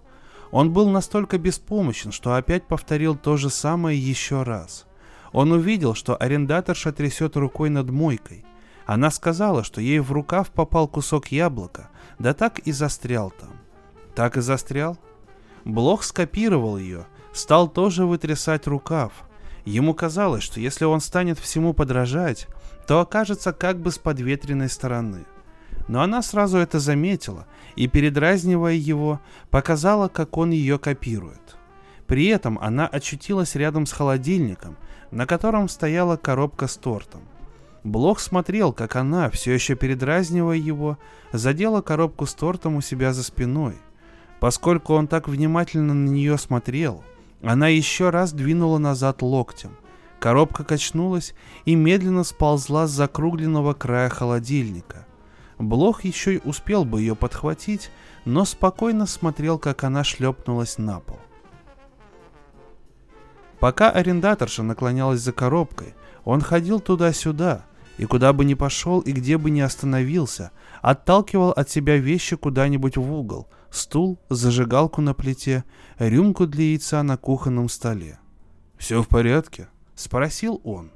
Он был настолько беспомощен, что опять повторил то же самое еще раз. Он увидел, что арендаторша трясет рукой над мойкой. Она сказала, что ей в рукав попал кусок яблока, да так и застрял там. Так и застрял? Блох скопировал ее, стал тоже вытрясать рукав. Ему казалось, что если он станет всему подражать, то окажется как бы с подветренной стороны. Но она сразу это заметила и, передразнивая его, показала, как он ее копирует. При этом она очутилась рядом с холодильником, на котором стояла коробка с тортом. Блох смотрел, как она, все еще передразнивая его, задела коробку с тортом у себя за спиной – Поскольку он так внимательно на нее смотрел, она еще раз двинула назад локтем. Коробка качнулась и медленно сползла с закругленного края холодильника. Блох еще и успел бы ее подхватить, но спокойно смотрел, как она шлепнулась на пол. Пока арендаторша наклонялась за коробкой, он ходил туда-сюда, и куда бы ни пошел и где бы ни остановился, отталкивал от себя вещи куда-нибудь в угол, стул, зажигалку на плите, рюмку для яйца на кухонном столе. «Все в порядке?» — спросил он.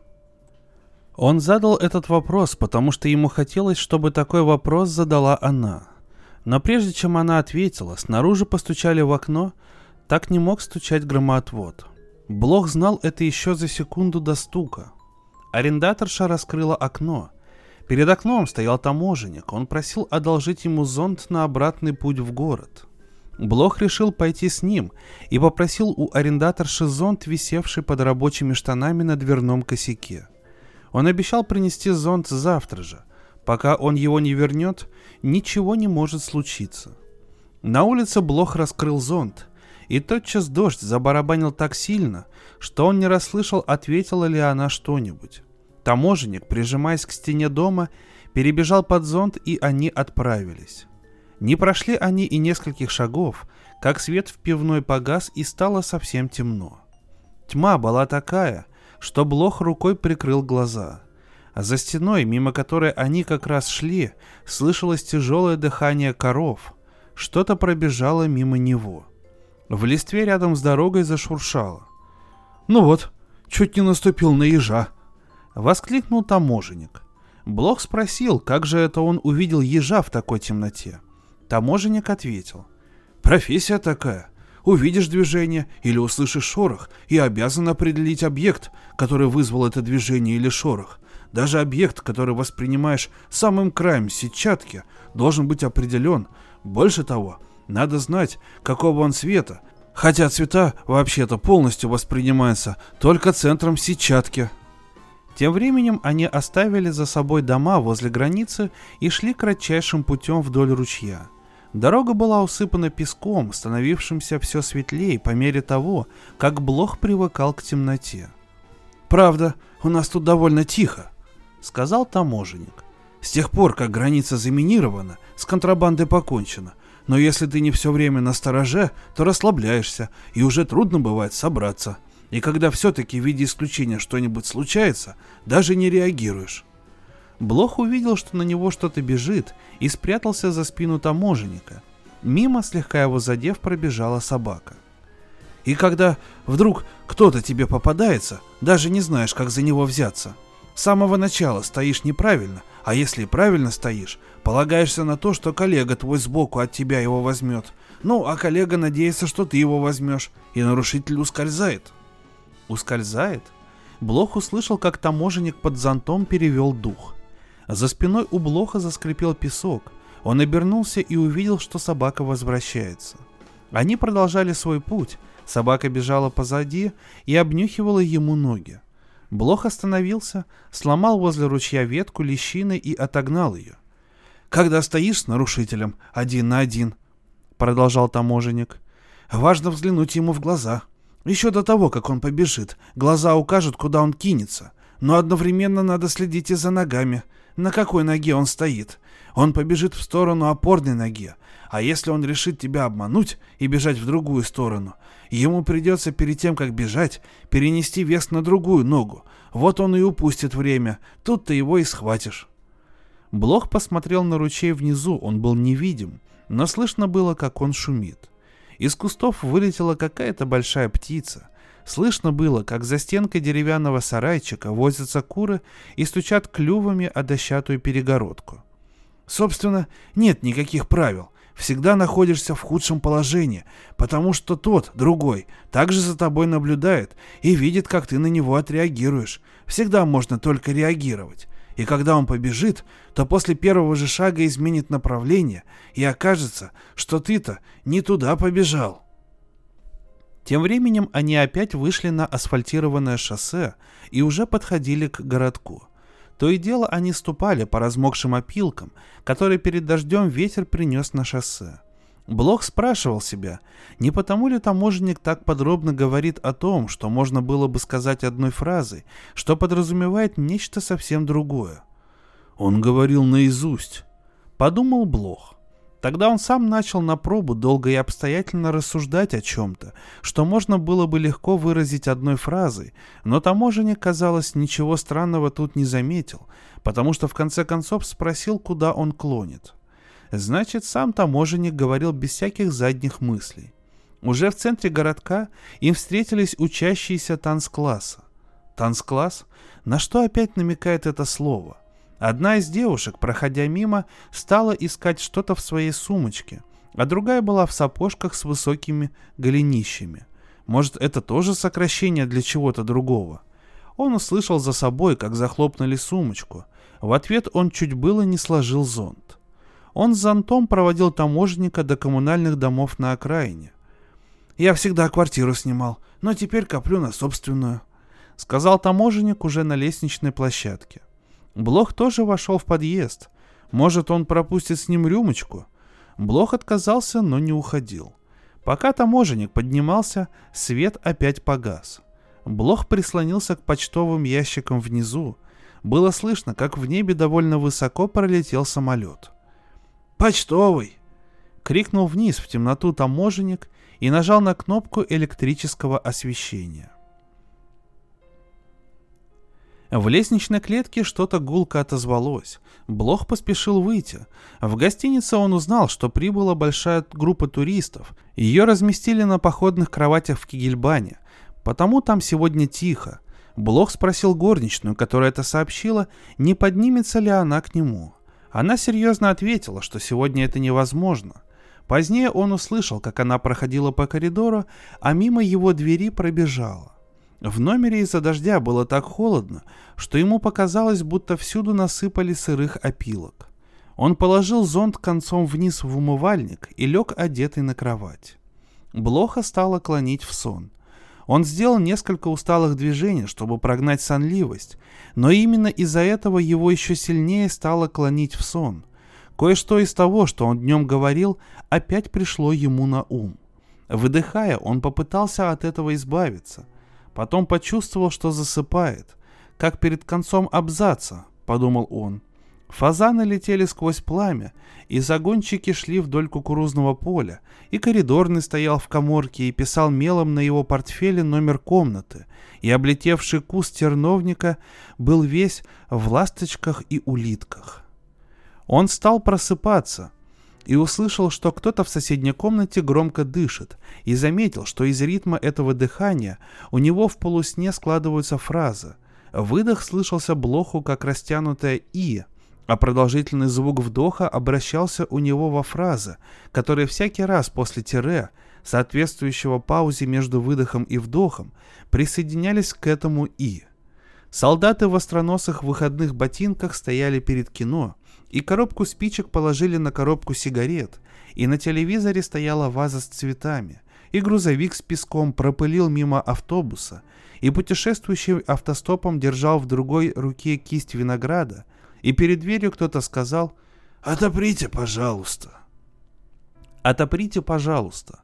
Он задал этот вопрос, потому что ему хотелось, чтобы такой вопрос задала она. Но прежде чем она ответила, снаружи постучали в окно, так не мог стучать громоотвод. Блох знал это еще за секунду до стука. Арендаторша раскрыла окно. Перед окном стоял таможенник. Он просил одолжить ему зонт на обратный путь в город. Блох решил пойти с ним и попросил у арендаторши зонт, висевший под рабочими штанами на дверном косяке. Он обещал принести зонт завтра же. Пока он его не вернет, ничего не может случиться. На улице Блох раскрыл зонт, и тотчас дождь забарабанил так сильно, что он не расслышал, ответила ли она что-нибудь. Таможенник, прижимаясь к стене дома, перебежал под зонт, и они отправились. Не прошли они и нескольких шагов, как свет в пивной погас и стало совсем темно. Тьма была такая, что Блох рукой прикрыл глаза. А за стеной, мимо которой они как раз шли, слышалось тяжелое дыхание коров. Что-то пробежало мимо него. В листве рядом с дорогой зашуршало. «Ну вот, чуть не наступил на ежа», Воскликнул таможенник. Блох спросил, как же это он увидел ежа в такой темноте. Таможенник ответил. «Профессия такая. Увидишь движение или услышишь шорох и обязан определить объект, который вызвал это движение или шорох. Даже объект, который воспринимаешь самым краем сетчатки, должен быть определен. Больше того, надо знать, какого он цвета, хотя цвета вообще-то полностью воспринимаются только центром сетчатки. Тем временем они оставили за собой дома возле границы и шли кратчайшим путем вдоль ручья. Дорога была усыпана песком, становившимся все светлее по мере того, как Блох привыкал к темноте. «Правда, у нас тут довольно тихо», — сказал таможенник. «С тех пор, как граница заминирована, с контрабандой покончено. Но если ты не все время на стороже, то расслабляешься, и уже трудно бывает собраться. И когда все-таки в виде исключения что-нибудь случается, даже не реагируешь. Блох увидел, что на него что-то бежит, и спрятался за спину таможенника. Мимо, слегка его задев, пробежала собака. И когда вдруг кто-то тебе попадается, даже не знаешь, как за него взяться. С самого начала стоишь неправильно, а если правильно стоишь, полагаешься на то, что коллега твой сбоку от тебя его возьмет. Ну, а коллега надеется, что ты его возьмешь, и нарушитель ускользает. Ускользает? Блох услышал, как таможенник под зонтом перевел дух. За спиной у Блоха заскрипел песок. Он обернулся и увидел, что собака возвращается. Они продолжали свой путь, собака бежала позади и обнюхивала ему ноги. Блох остановился, сломал возле ручья ветку лещины и отогнал ее. «Когда стоишь с нарушителем один на один», — продолжал таможенник, — «важно взглянуть ему в глаза. Еще до того, как он побежит, глаза укажут, куда он кинется, но одновременно надо следить и за ногами, на какой ноге он стоит. Он побежит в сторону опорной ноги, а если он решит тебя обмануть и бежать в другую сторону, ему придется перед тем, как бежать, перенести вес на другую ногу. Вот он и упустит время, тут ты его и схватишь. Блох посмотрел на ручей внизу, он был невидим, но слышно было, как он шумит. Из кустов вылетела какая-то большая птица. Слышно было, как за стенкой деревянного сарайчика возятся куры и стучат клювами о дощатую перегородку. Собственно, нет никаких правил всегда находишься в худшем положении, потому что тот, другой, также за тобой наблюдает и видит, как ты на него отреагируешь. Всегда можно только реагировать. И когда он побежит, то после первого же шага изменит направление, и окажется, что ты-то не туда побежал. Тем временем они опять вышли на асфальтированное шоссе и уже подходили к городку. То и дело они ступали по размокшим опилкам, которые перед дождем ветер принес на шоссе. Блох спрашивал себя, не потому ли таможенник так подробно говорит о том, что можно было бы сказать одной фразой, что подразумевает нечто совсем другое. Он говорил наизусть. Подумал Блох. Тогда он сам начал на пробу долго и обстоятельно рассуждать о чем-то, что можно было бы легко выразить одной фразой, но таможенник, казалось, ничего странного тут не заметил, потому что в конце концов спросил, куда он клонит. Значит, сам таможенник говорил без всяких задних мыслей. Уже в центре городка им встретились учащиеся танцкласса. Танцкласс? На что опять намекает это слово – Одна из девушек, проходя мимо, стала искать что-то в своей сумочке, а другая была в сапожках с высокими голенищами. Может, это тоже сокращение для чего-то другого? Он услышал за собой, как захлопнули сумочку. В ответ он чуть было не сложил зонт. Он с зонтом проводил таможенника до коммунальных домов на окраине. «Я всегда квартиру снимал, но теперь коплю на собственную», — сказал таможенник уже на лестничной площадке. Блох тоже вошел в подъезд. Может, он пропустит с ним рюмочку? Блох отказался, но не уходил. Пока таможенник поднимался, свет опять погас. Блох прислонился к почтовым ящикам внизу. Было слышно, как в небе довольно высоко пролетел самолет. «Почтовый!» — крикнул вниз в темноту таможенник и нажал на кнопку электрического освещения. В лестничной клетке что-то гулко отозвалось. Блох поспешил выйти. В гостинице он узнал, что прибыла большая группа туристов. Ее разместили на походных кроватях в Кигельбане. Потому там сегодня тихо. Блох спросил горничную, которая это сообщила, не поднимется ли она к нему. Она серьезно ответила, что сегодня это невозможно. Позднее он услышал, как она проходила по коридору, а мимо его двери пробежала. В номере из-за дождя было так холодно, что ему показалось, будто всюду насыпали сырых опилок. Он положил зонт концом вниз в умывальник и лег одетый на кровать. Блоха стало клонить в сон. Он сделал несколько усталых движений, чтобы прогнать сонливость, но именно из-за этого его еще сильнее стало клонить в сон. Кое-что из того, что он днем говорил, опять пришло ему на ум. Выдыхая, он попытался от этого избавиться – Потом почувствовал, что засыпает. Как перед концом абзаца, подумал он. Фазаны летели сквозь пламя, и загонщики шли вдоль кукурузного поля, и коридорный стоял в коморке и писал мелом на его портфеле номер комнаты, и облетевший куст терновника был весь в ласточках и улитках. Он стал просыпаться, и услышал, что кто-то в соседней комнате громко дышит, и заметил, что из ритма этого дыхания у него в полусне складываются фразы. Выдох слышался Блоху как растянутое «и», а продолжительный звук вдоха обращался у него во фразы, которые всякий раз после тире, соответствующего паузе между выдохом и вдохом, присоединялись к этому «и». Солдаты в остроносых выходных ботинках стояли перед кино, и коробку спичек положили на коробку сигарет, и на телевизоре стояла ваза с цветами, и грузовик с песком пропылил мимо автобуса, и путешествующий автостопом держал в другой руке кисть винограда, и перед дверью кто-то сказал «Отоприте, пожалуйста». «Отоприте, пожалуйста».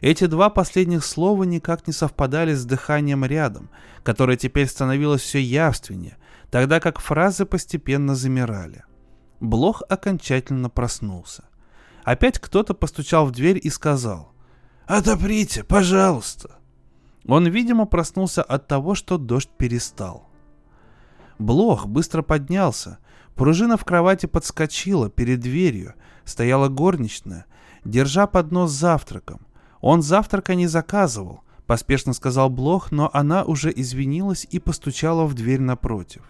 Эти два последних слова никак не совпадали с дыханием рядом, которое теперь становилось все явственнее, тогда как фразы постепенно замирали. Блох окончательно проснулся. Опять кто-то постучал в дверь и сказал «Отоприте, пожалуйста». Он, видимо, проснулся от того, что дождь перестал. Блох быстро поднялся. Пружина в кровати подскочила перед дверью. Стояла горничная, держа поднос с завтраком. Он завтрака не заказывал, поспешно сказал Блох, но она уже извинилась и постучала в дверь напротив.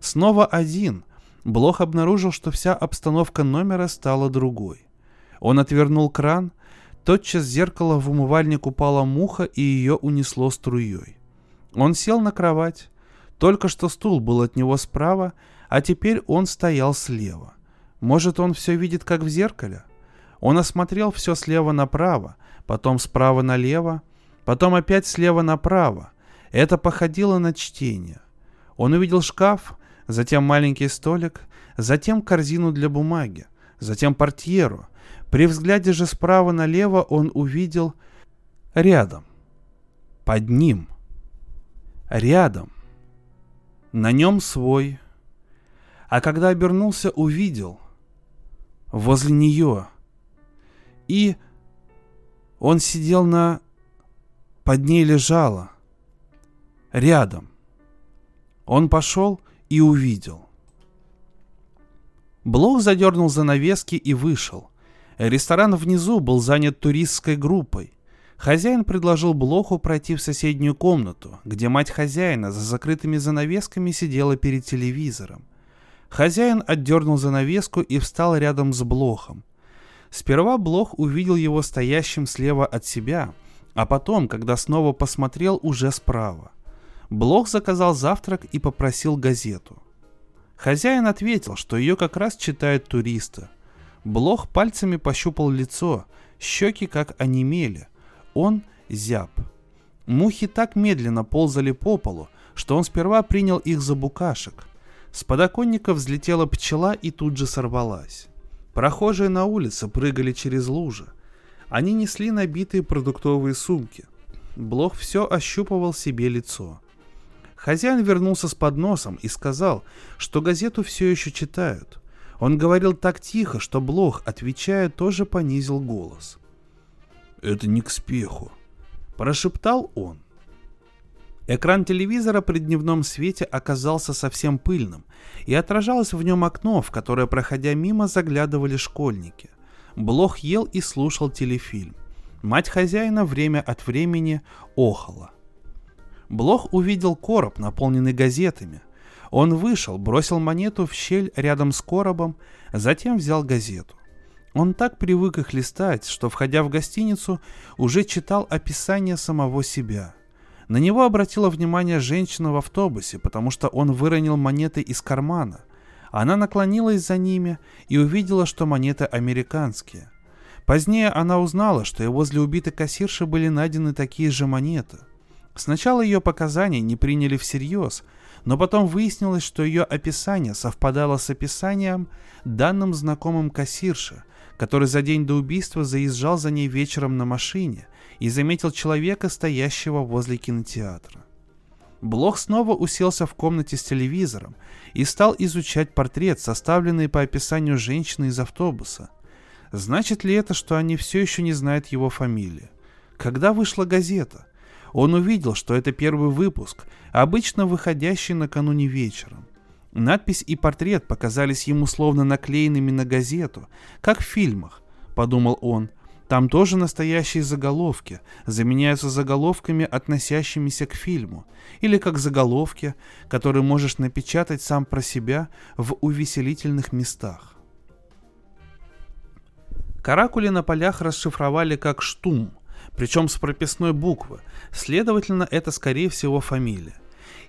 Снова один. Блох обнаружил, что вся обстановка номера стала другой. Он отвернул кран, тотчас зеркало в умывальник упала муха и ее унесло струей. Он сел на кровать. Только что стул был от него справа, а теперь он стоял слева. Может, он все видит, как в зеркале? Он осмотрел все слева направо, потом справа налево, потом опять слева направо. Это походило на чтение. Он увидел шкаф, затем маленький столик, затем корзину для бумаги, затем портьеру. При взгляде же справа налево он увидел рядом, под ним, рядом, на нем свой. А когда обернулся, увидел возле нее. И он сидел на... Под ней лежала. Рядом. Он пошел и увидел. Блок задернул занавески и вышел. Ресторан внизу был занят туристской группой. Хозяин предложил Блоху пройти в соседнюю комнату, где мать хозяина за закрытыми занавесками сидела перед телевизором. Хозяин отдернул занавеску и встал рядом с Блохом. Сперва Блох увидел его стоящим слева от себя, а потом, когда снова посмотрел, уже справа. Блох заказал завтрак и попросил газету. Хозяин ответил, что ее как раз читают туристы. Блох пальцами пощупал лицо, щеки как онемели. Он зяб. Мухи так медленно ползали по полу, что он сперва принял их за букашек. С подоконника взлетела пчела и тут же сорвалась. Прохожие на улице прыгали через лужи. Они несли набитые продуктовые сумки. Блох все ощупывал себе лицо. Хозяин вернулся с подносом и сказал, что газету все еще читают. Он говорил так тихо, что Блох, отвечая, тоже понизил голос. «Это не к спеху», – прошептал он. Экран телевизора при дневном свете оказался совсем пыльным, и отражалось в нем окно, в которое, проходя мимо, заглядывали школьники. Блох ел и слушал телефильм. Мать хозяина время от времени охала. Блох увидел короб, наполненный газетами. Он вышел, бросил монету в щель рядом с коробом, затем взял газету. Он так привык их листать, что, входя в гостиницу, уже читал описание самого себя – на него обратила внимание женщина в автобусе, потому что он выронил монеты из кармана. Она наклонилась за ними и увидела, что монеты американские. Позднее она узнала, что и возле убитой кассирши были найдены такие же монеты. Сначала ее показания не приняли всерьез, но потом выяснилось, что ее описание совпадало с описанием, данным знакомым кассирше, который за день до убийства заезжал за ней вечером на машине и заметил человека, стоящего возле кинотеатра. Блох снова уселся в комнате с телевизором и стал изучать портрет, составленный по описанию женщины из автобуса. Значит ли это, что они все еще не знают его фамилии? Когда вышла газета? Он увидел, что это первый выпуск, обычно выходящий накануне вечером. Надпись и портрет показались ему словно наклеенными на газету, как в фильмах, подумал он, там тоже настоящие заголовки заменяются заголовками, относящимися к фильму, или как заголовки, которые можешь напечатать сам про себя в увеселительных местах. Каракули на полях расшифровали как «штум», причем с прописной буквы, следовательно, это скорее всего фамилия.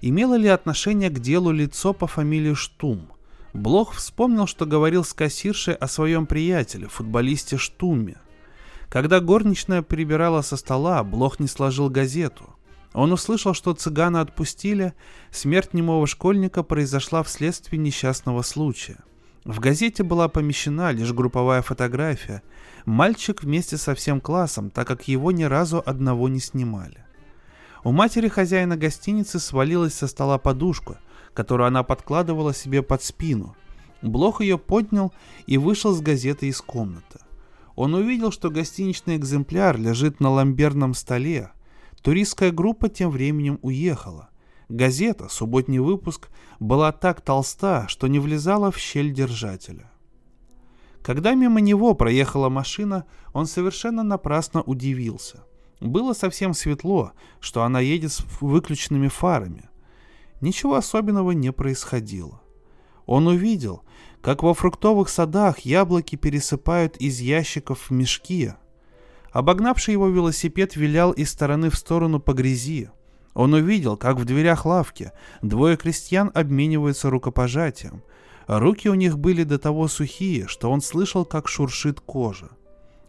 Имело ли отношение к делу лицо по фамилии Штум? Блох вспомнил, что говорил с кассиршей о своем приятеле, футболисте Штуме. Когда горничная прибирала со стола, Блох не сложил газету. Он услышал, что цыгана отпустили, смерть немого школьника произошла вследствие несчастного случая. В газете была помещена лишь групповая фотография. Мальчик вместе со всем классом, так как его ни разу одного не снимали. У матери хозяина гостиницы свалилась со стола подушка, которую она подкладывала себе под спину. Блох ее поднял и вышел с газеты из комнаты. Он увидел, что гостиничный экземпляр лежит на ламберном столе. Туристская группа тем временем уехала. Газета, субботний выпуск, была так толста, что не влезала в щель держателя. Когда мимо него проехала машина, он совершенно напрасно удивился. Было совсем светло, что она едет с выключенными фарами. Ничего особенного не происходило. Он увидел, как во фруктовых садах яблоки пересыпают из ящиков в мешки. Обогнавший его велосипед вилял из стороны в сторону по грязи. Он увидел, как в дверях лавки двое крестьян обмениваются рукопожатием. Руки у них были до того сухие, что он слышал, как шуршит кожа.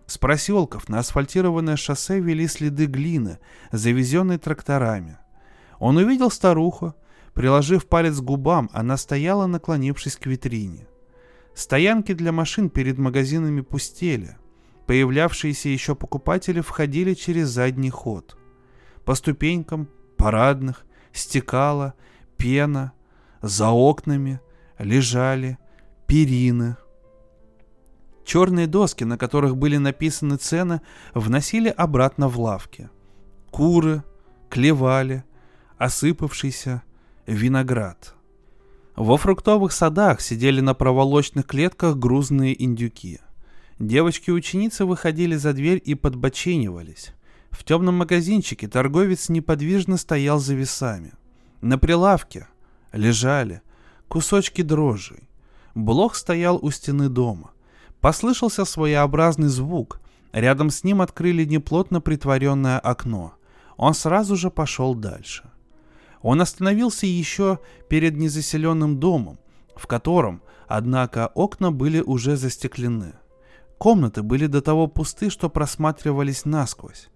С проселков на асфальтированное шоссе вели следы глины, завезенной тракторами. Он увидел старуху. Приложив палец к губам, она стояла, наклонившись к витрине. Стоянки для машин перед магазинами пустели. Появлявшиеся еще покупатели входили через задний ход. По ступенькам парадных стекала пена, за окнами лежали перины. Черные доски, на которых были написаны цены, вносили обратно в лавки. Куры клевали, осыпавшийся виноград. Во фруктовых садах сидели на проволочных клетках грузные индюки. Девочки-ученицы выходили за дверь и подбоченивались. В темном магазинчике торговец неподвижно стоял за весами. На прилавке лежали кусочки дрожжей. Блох стоял у стены дома. Послышался своеобразный звук. Рядом с ним открыли неплотно притворенное окно. Он сразу же пошел дальше. Он остановился еще перед незаселенным домом, в котором, однако, окна были уже застеклены. Комнаты были до того пусты, что просматривались насквозь.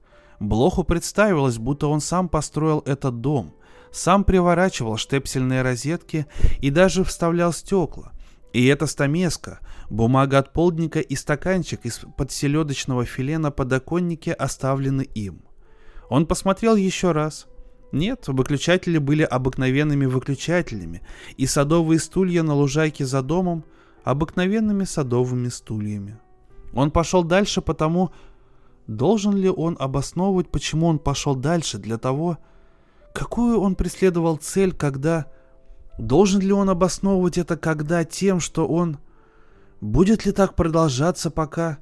Блоху представилось, будто он сам построил этот дом, сам приворачивал штепсельные розетки и даже вставлял стекла. И эта стамеска, бумага от полдника и стаканчик из-под селедочного филе на подоконнике оставлены им. Он посмотрел еще раз. Нет, выключатели были обыкновенными выключателями, и садовые стулья на лужайке за домом обыкновенными садовыми стульями. Он пошел дальше потому, Должен ли он обосновывать, почему он пошел дальше, для того, какую он преследовал цель, когда... Должен ли он обосновывать это когда тем, что он... Будет ли так продолжаться пока...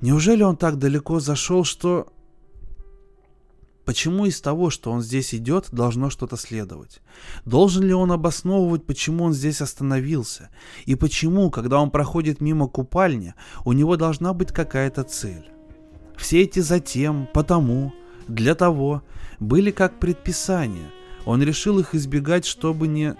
Неужели он так далеко зашел, что... Почему из того, что он здесь идет, должно что-то следовать? Должен ли он обосновывать, почему он здесь остановился? И почему, когда он проходит мимо купальни, у него должна быть какая-то цель? Все эти затем, потому, для того были как предписания. Он решил их избегать, чтобы не...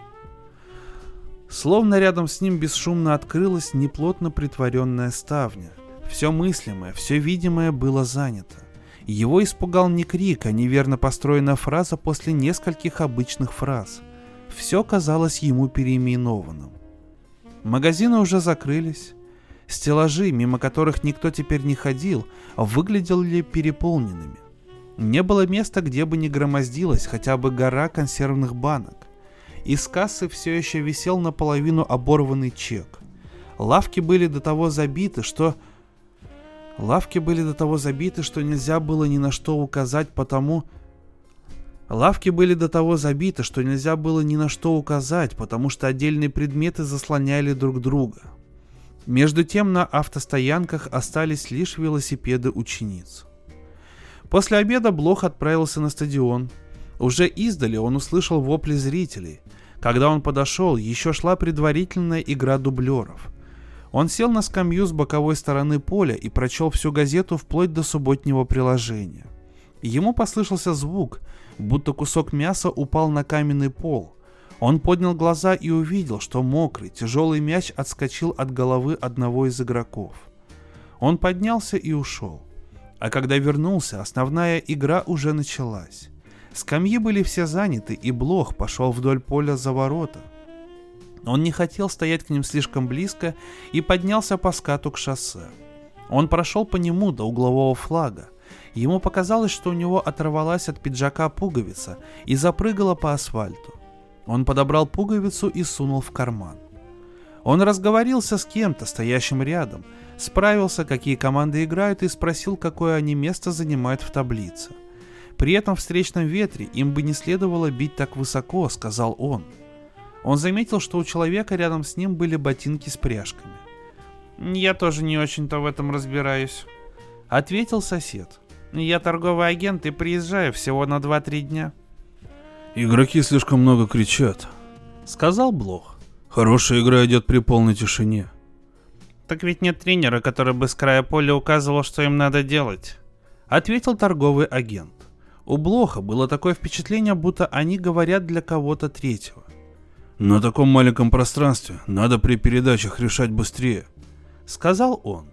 Словно рядом с ним бесшумно открылась неплотно притворенная ставня. Все мыслимое, все видимое было занято. Его испугал не крик, а неверно построенная фраза после нескольких обычных фраз. Все казалось ему переименованным. Магазины уже закрылись, Стеллажи, мимо которых никто теперь не ходил, выглядели переполненными. Не было места, где бы не громоздилась хотя бы гора консервных банок. Из кассы все еще висел наполовину оборванный чек. Лавки были до того забиты, что... Лавки были до того забиты, что нельзя было ни на что указать, потому... Лавки были до того забиты, что нельзя было ни на что указать, потому что отдельные предметы заслоняли друг друга. Между тем на автостоянках остались лишь велосипеды учениц. После обеда Блох отправился на стадион. Уже издали он услышал вопли зрителей. Когда он подошел, еще шла предварительная игра дублеров. Он сел на скамью с боковой стороны поля и прочел всю газету вплоть до субботнего приложения. Ему послышался звук, будто кусок мяса упал на каменный пол. Он поднял глаза и увидел, что мокрый, тяжелый мяч отскочил от головы одного из игроков. Он поднялся и ушел. А когда вернулся, основная игра уже началась. Скамьи были все заняты, и Блох пошел вдоль поля за ворота. Он не хотел стоять к ним слишком близко и поднялся по скату к шоссе. Он прошел по нему до углового флага. Ему показалось, что у него оторвалась от пиджака пуговица и запрыгала по асфальту. Он подобрал пуговицу и сунул в карман. Он разговорился с кем-то, стоящим рядом, справился, какие команды играют и спросил, какое они место занимают в таблице. При этом встречном ветре им бы не следовало бить так высоко, сказал он. Он заметил, что у человека рядом с ним были ботинки с пряжками. «Я тоже не очень-то в этом разбираюсь», — ответил сосед. «Я торговый агент и приезжаю всего на 2-3 дня». «Игроки слишком много кричат», — сказал Блох. «Хорошая игра идет при полной тишине». «Так ведь нет тренера, который бы с края поля указывал, что им надо делать», — ответил торговый агент. У Блоха было такое впечатление, будто они говорят для кого-то третьего. «На таком маленьком пространстве надо при передачах решать быстрее», — сказал он.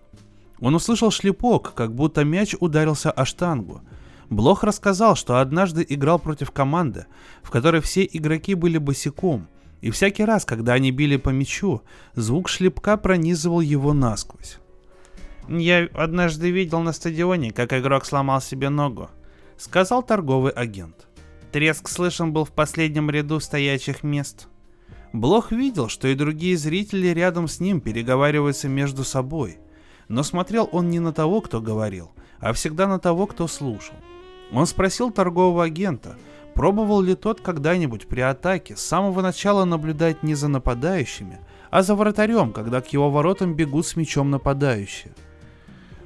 Он услышал шлепок, как будто мяч ударился о штангу, Блох рассказал, что однажды играл против команды, в которой все игроки были босиком, и всякий раз, когда они били по мячу, звук шлепка пронизывал его насквозь. «Я однажды видел на стадионе, как игрок сломал себе ногу», — сказал торговый агент. Треск слышен был в последнем ряду стоячих мест. Блох видел, что и другие зрители рядом с ним переговариваются между собой, но смотрел он не на того, кто говорил, а всегда на того, кто слушал. Он спросил торгового агента, пробовал ли тот когда-нибудь при атаке с самого начала наблюдать не за нападающими, а за вратарем, когда к его воротам бегут с мячом нападающие.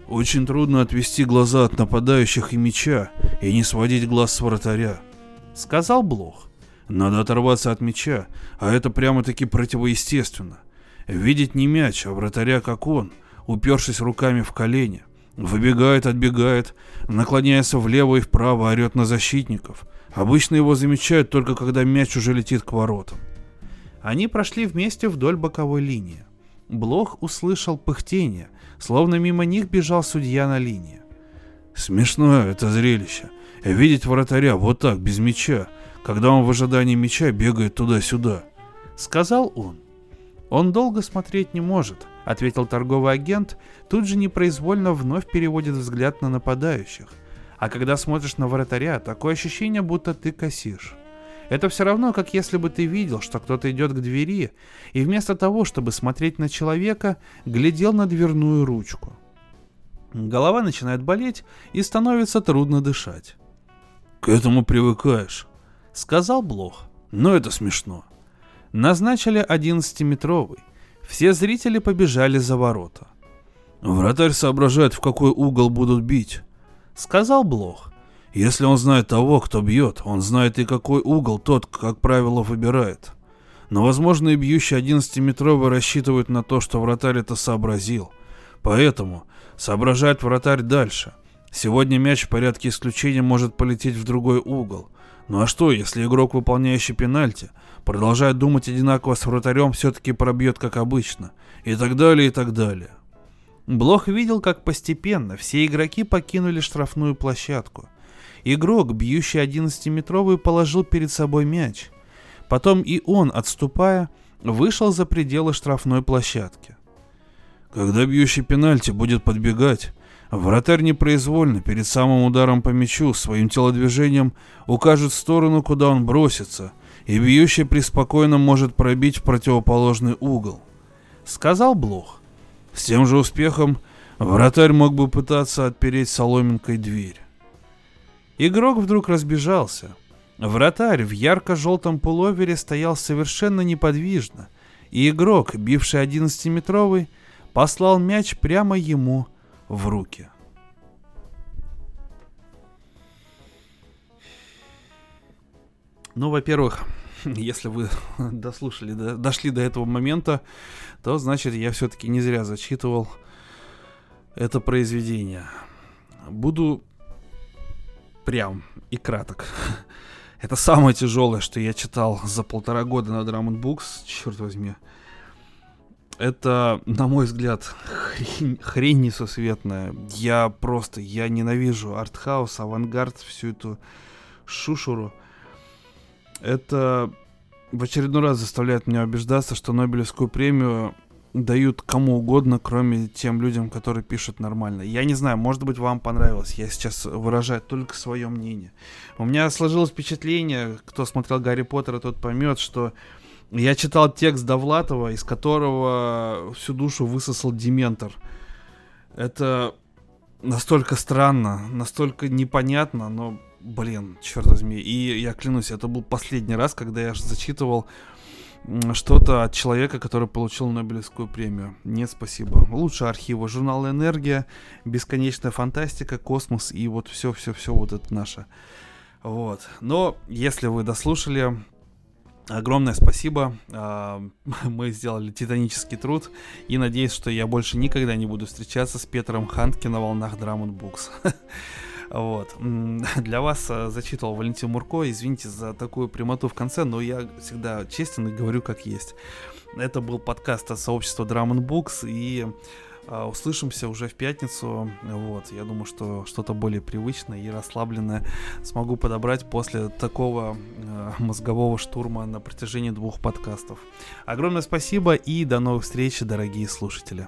«Очень трудно отвести глаза от нападающих и мяча и не сводить глаз с вратаря», — сказал Блох. «Надо оторваться от мяча, а это прямо-таки противоестественно. Видеть не мяч, а вратаря как он, упершись руками в колени. Выбегает, отбегает, наклоняется влево и вправо, орет на защитников. Обычно его замечают только когда мяч уже летит к воротам. Они прошли вместе вдоль боковой линии. Блох услышал пыхтение, словно мимо них бежал судья на линии. Смешное это зрелище. Видеть вратаря вот так, без мяча, когда он в ожидании мяча бегает туда-сюда. Сказал он. Он долго смотреть не может, — ответил торговый агент, тут же непроизвольно вновь переводит взгляд на нападающих. А когда смотришь на вратаря, такое ощущение, будто ты косишь. Это все равно, как если бы ты видел, что кто-то идет к двери, и вместо того, чтобы смотреть на человека, глядел на дверную ручку. Голова начинает болеть, и становится трудно дышать. «К этому привыкаешь», — сказал Блох. «Но это смешно». Назначили 11-метровый. Все зрители побежали за ворота. «Вратарь соображает, в какой угол будут бить», — сказал Блох. «Если он знает того, кто бьет, он знает и какой угол тот, как правило, выбирает. Но, возможно, и бьющий 11-метровый рассчитывает на то, что вратарь это сообразил. Поэтому соображает вратарь дальше. Сегодня мяч в порядке исключения может полететь в другой угол. Ну а что, если игрок, выполняющий пенальти, продолжает думать одинаково с вратарем, все-таки пробьет как обычно, и так далее, и так далее. Блох видел, как постепенно все игроки покинули штрафную площадку. Игрок, бьющий 11-метровый, положил перед собой мяч. Потом и он, отступая, вышел за пределы штрафной площадки. Когда бьющий пенальти будет подбегать, Вратарь непроизвольно, перед самым ударом по мячу, своим телодвижением укажет сторону, куда он бросится, и бьющий преспокойно может пробить в противоположный угол. Сказал Блох. С тем же успехом вратарь мог бы пытаться отпереть соломинкой дверь. Игрок вдруг разбежался. Вратарь в ярко-желтом пуловере стоял совершенно неподвижно, и игрок, бивший 11-метровый, послал мяч прямо ему в руки. Ну, во-первых, если вы дослушали, до, дошли до этого момента, то значит я все-таки не зря зачитывал это произведение. Буду прям и краток. Это самое тяжелое, что я читал за полтора года на Drum Books, черт возьми. Это, на мой взгляд, хрень, хрень несусветная. Я просто, я ненавижу артхаус, авангард, всю эту шушуру. Это в очередной раз заставляет меня убеждаться, что Нобелевскую премию дают кому угодно, кроме тем людям, которые пишут нормально. Я не знаю, может быть, вам понравилось. Я сейчас выражаю только свое мнение. У меня сложилось впечатление, кто смотрел Гарри Поттера, тот поймет, что я читал текст Довлатова, из которого всю душу высосал Дементор. Это настолько странно, настолько непонятно, но, блин, черт возьми. И я клянусь, это был последний раз, когда я зачитывал что-то от человека, который получил Нобелевскую премию. Нет, спасибо. Лучше архивы. Журнал «Энергия», «Бесконечная фантастика», «Космос» и вот все-все-все вот это наше. Вот. Но если вы дослушали, Огромное спасибо. А, мы сделали титанический труд. И надеюсь, что я больше никогда не буду встречаться с Петром Хантки на волнах Drum Books. Вот. Для вас а, зачитывал Валентин Мурко. Извините за такую прямоту в конце, но я всегда честен и говорю как есть. Это был подкаст от сообщества Drum Books. И а, услышимся уже в пятницу. Вот, я думаю, что что-то более привычное и расслабленное смогу подобрать после такого э, мозгового штурма на протяжении двух подкастов. Огромное спасибо и до новых встреч, дорогие слушатели.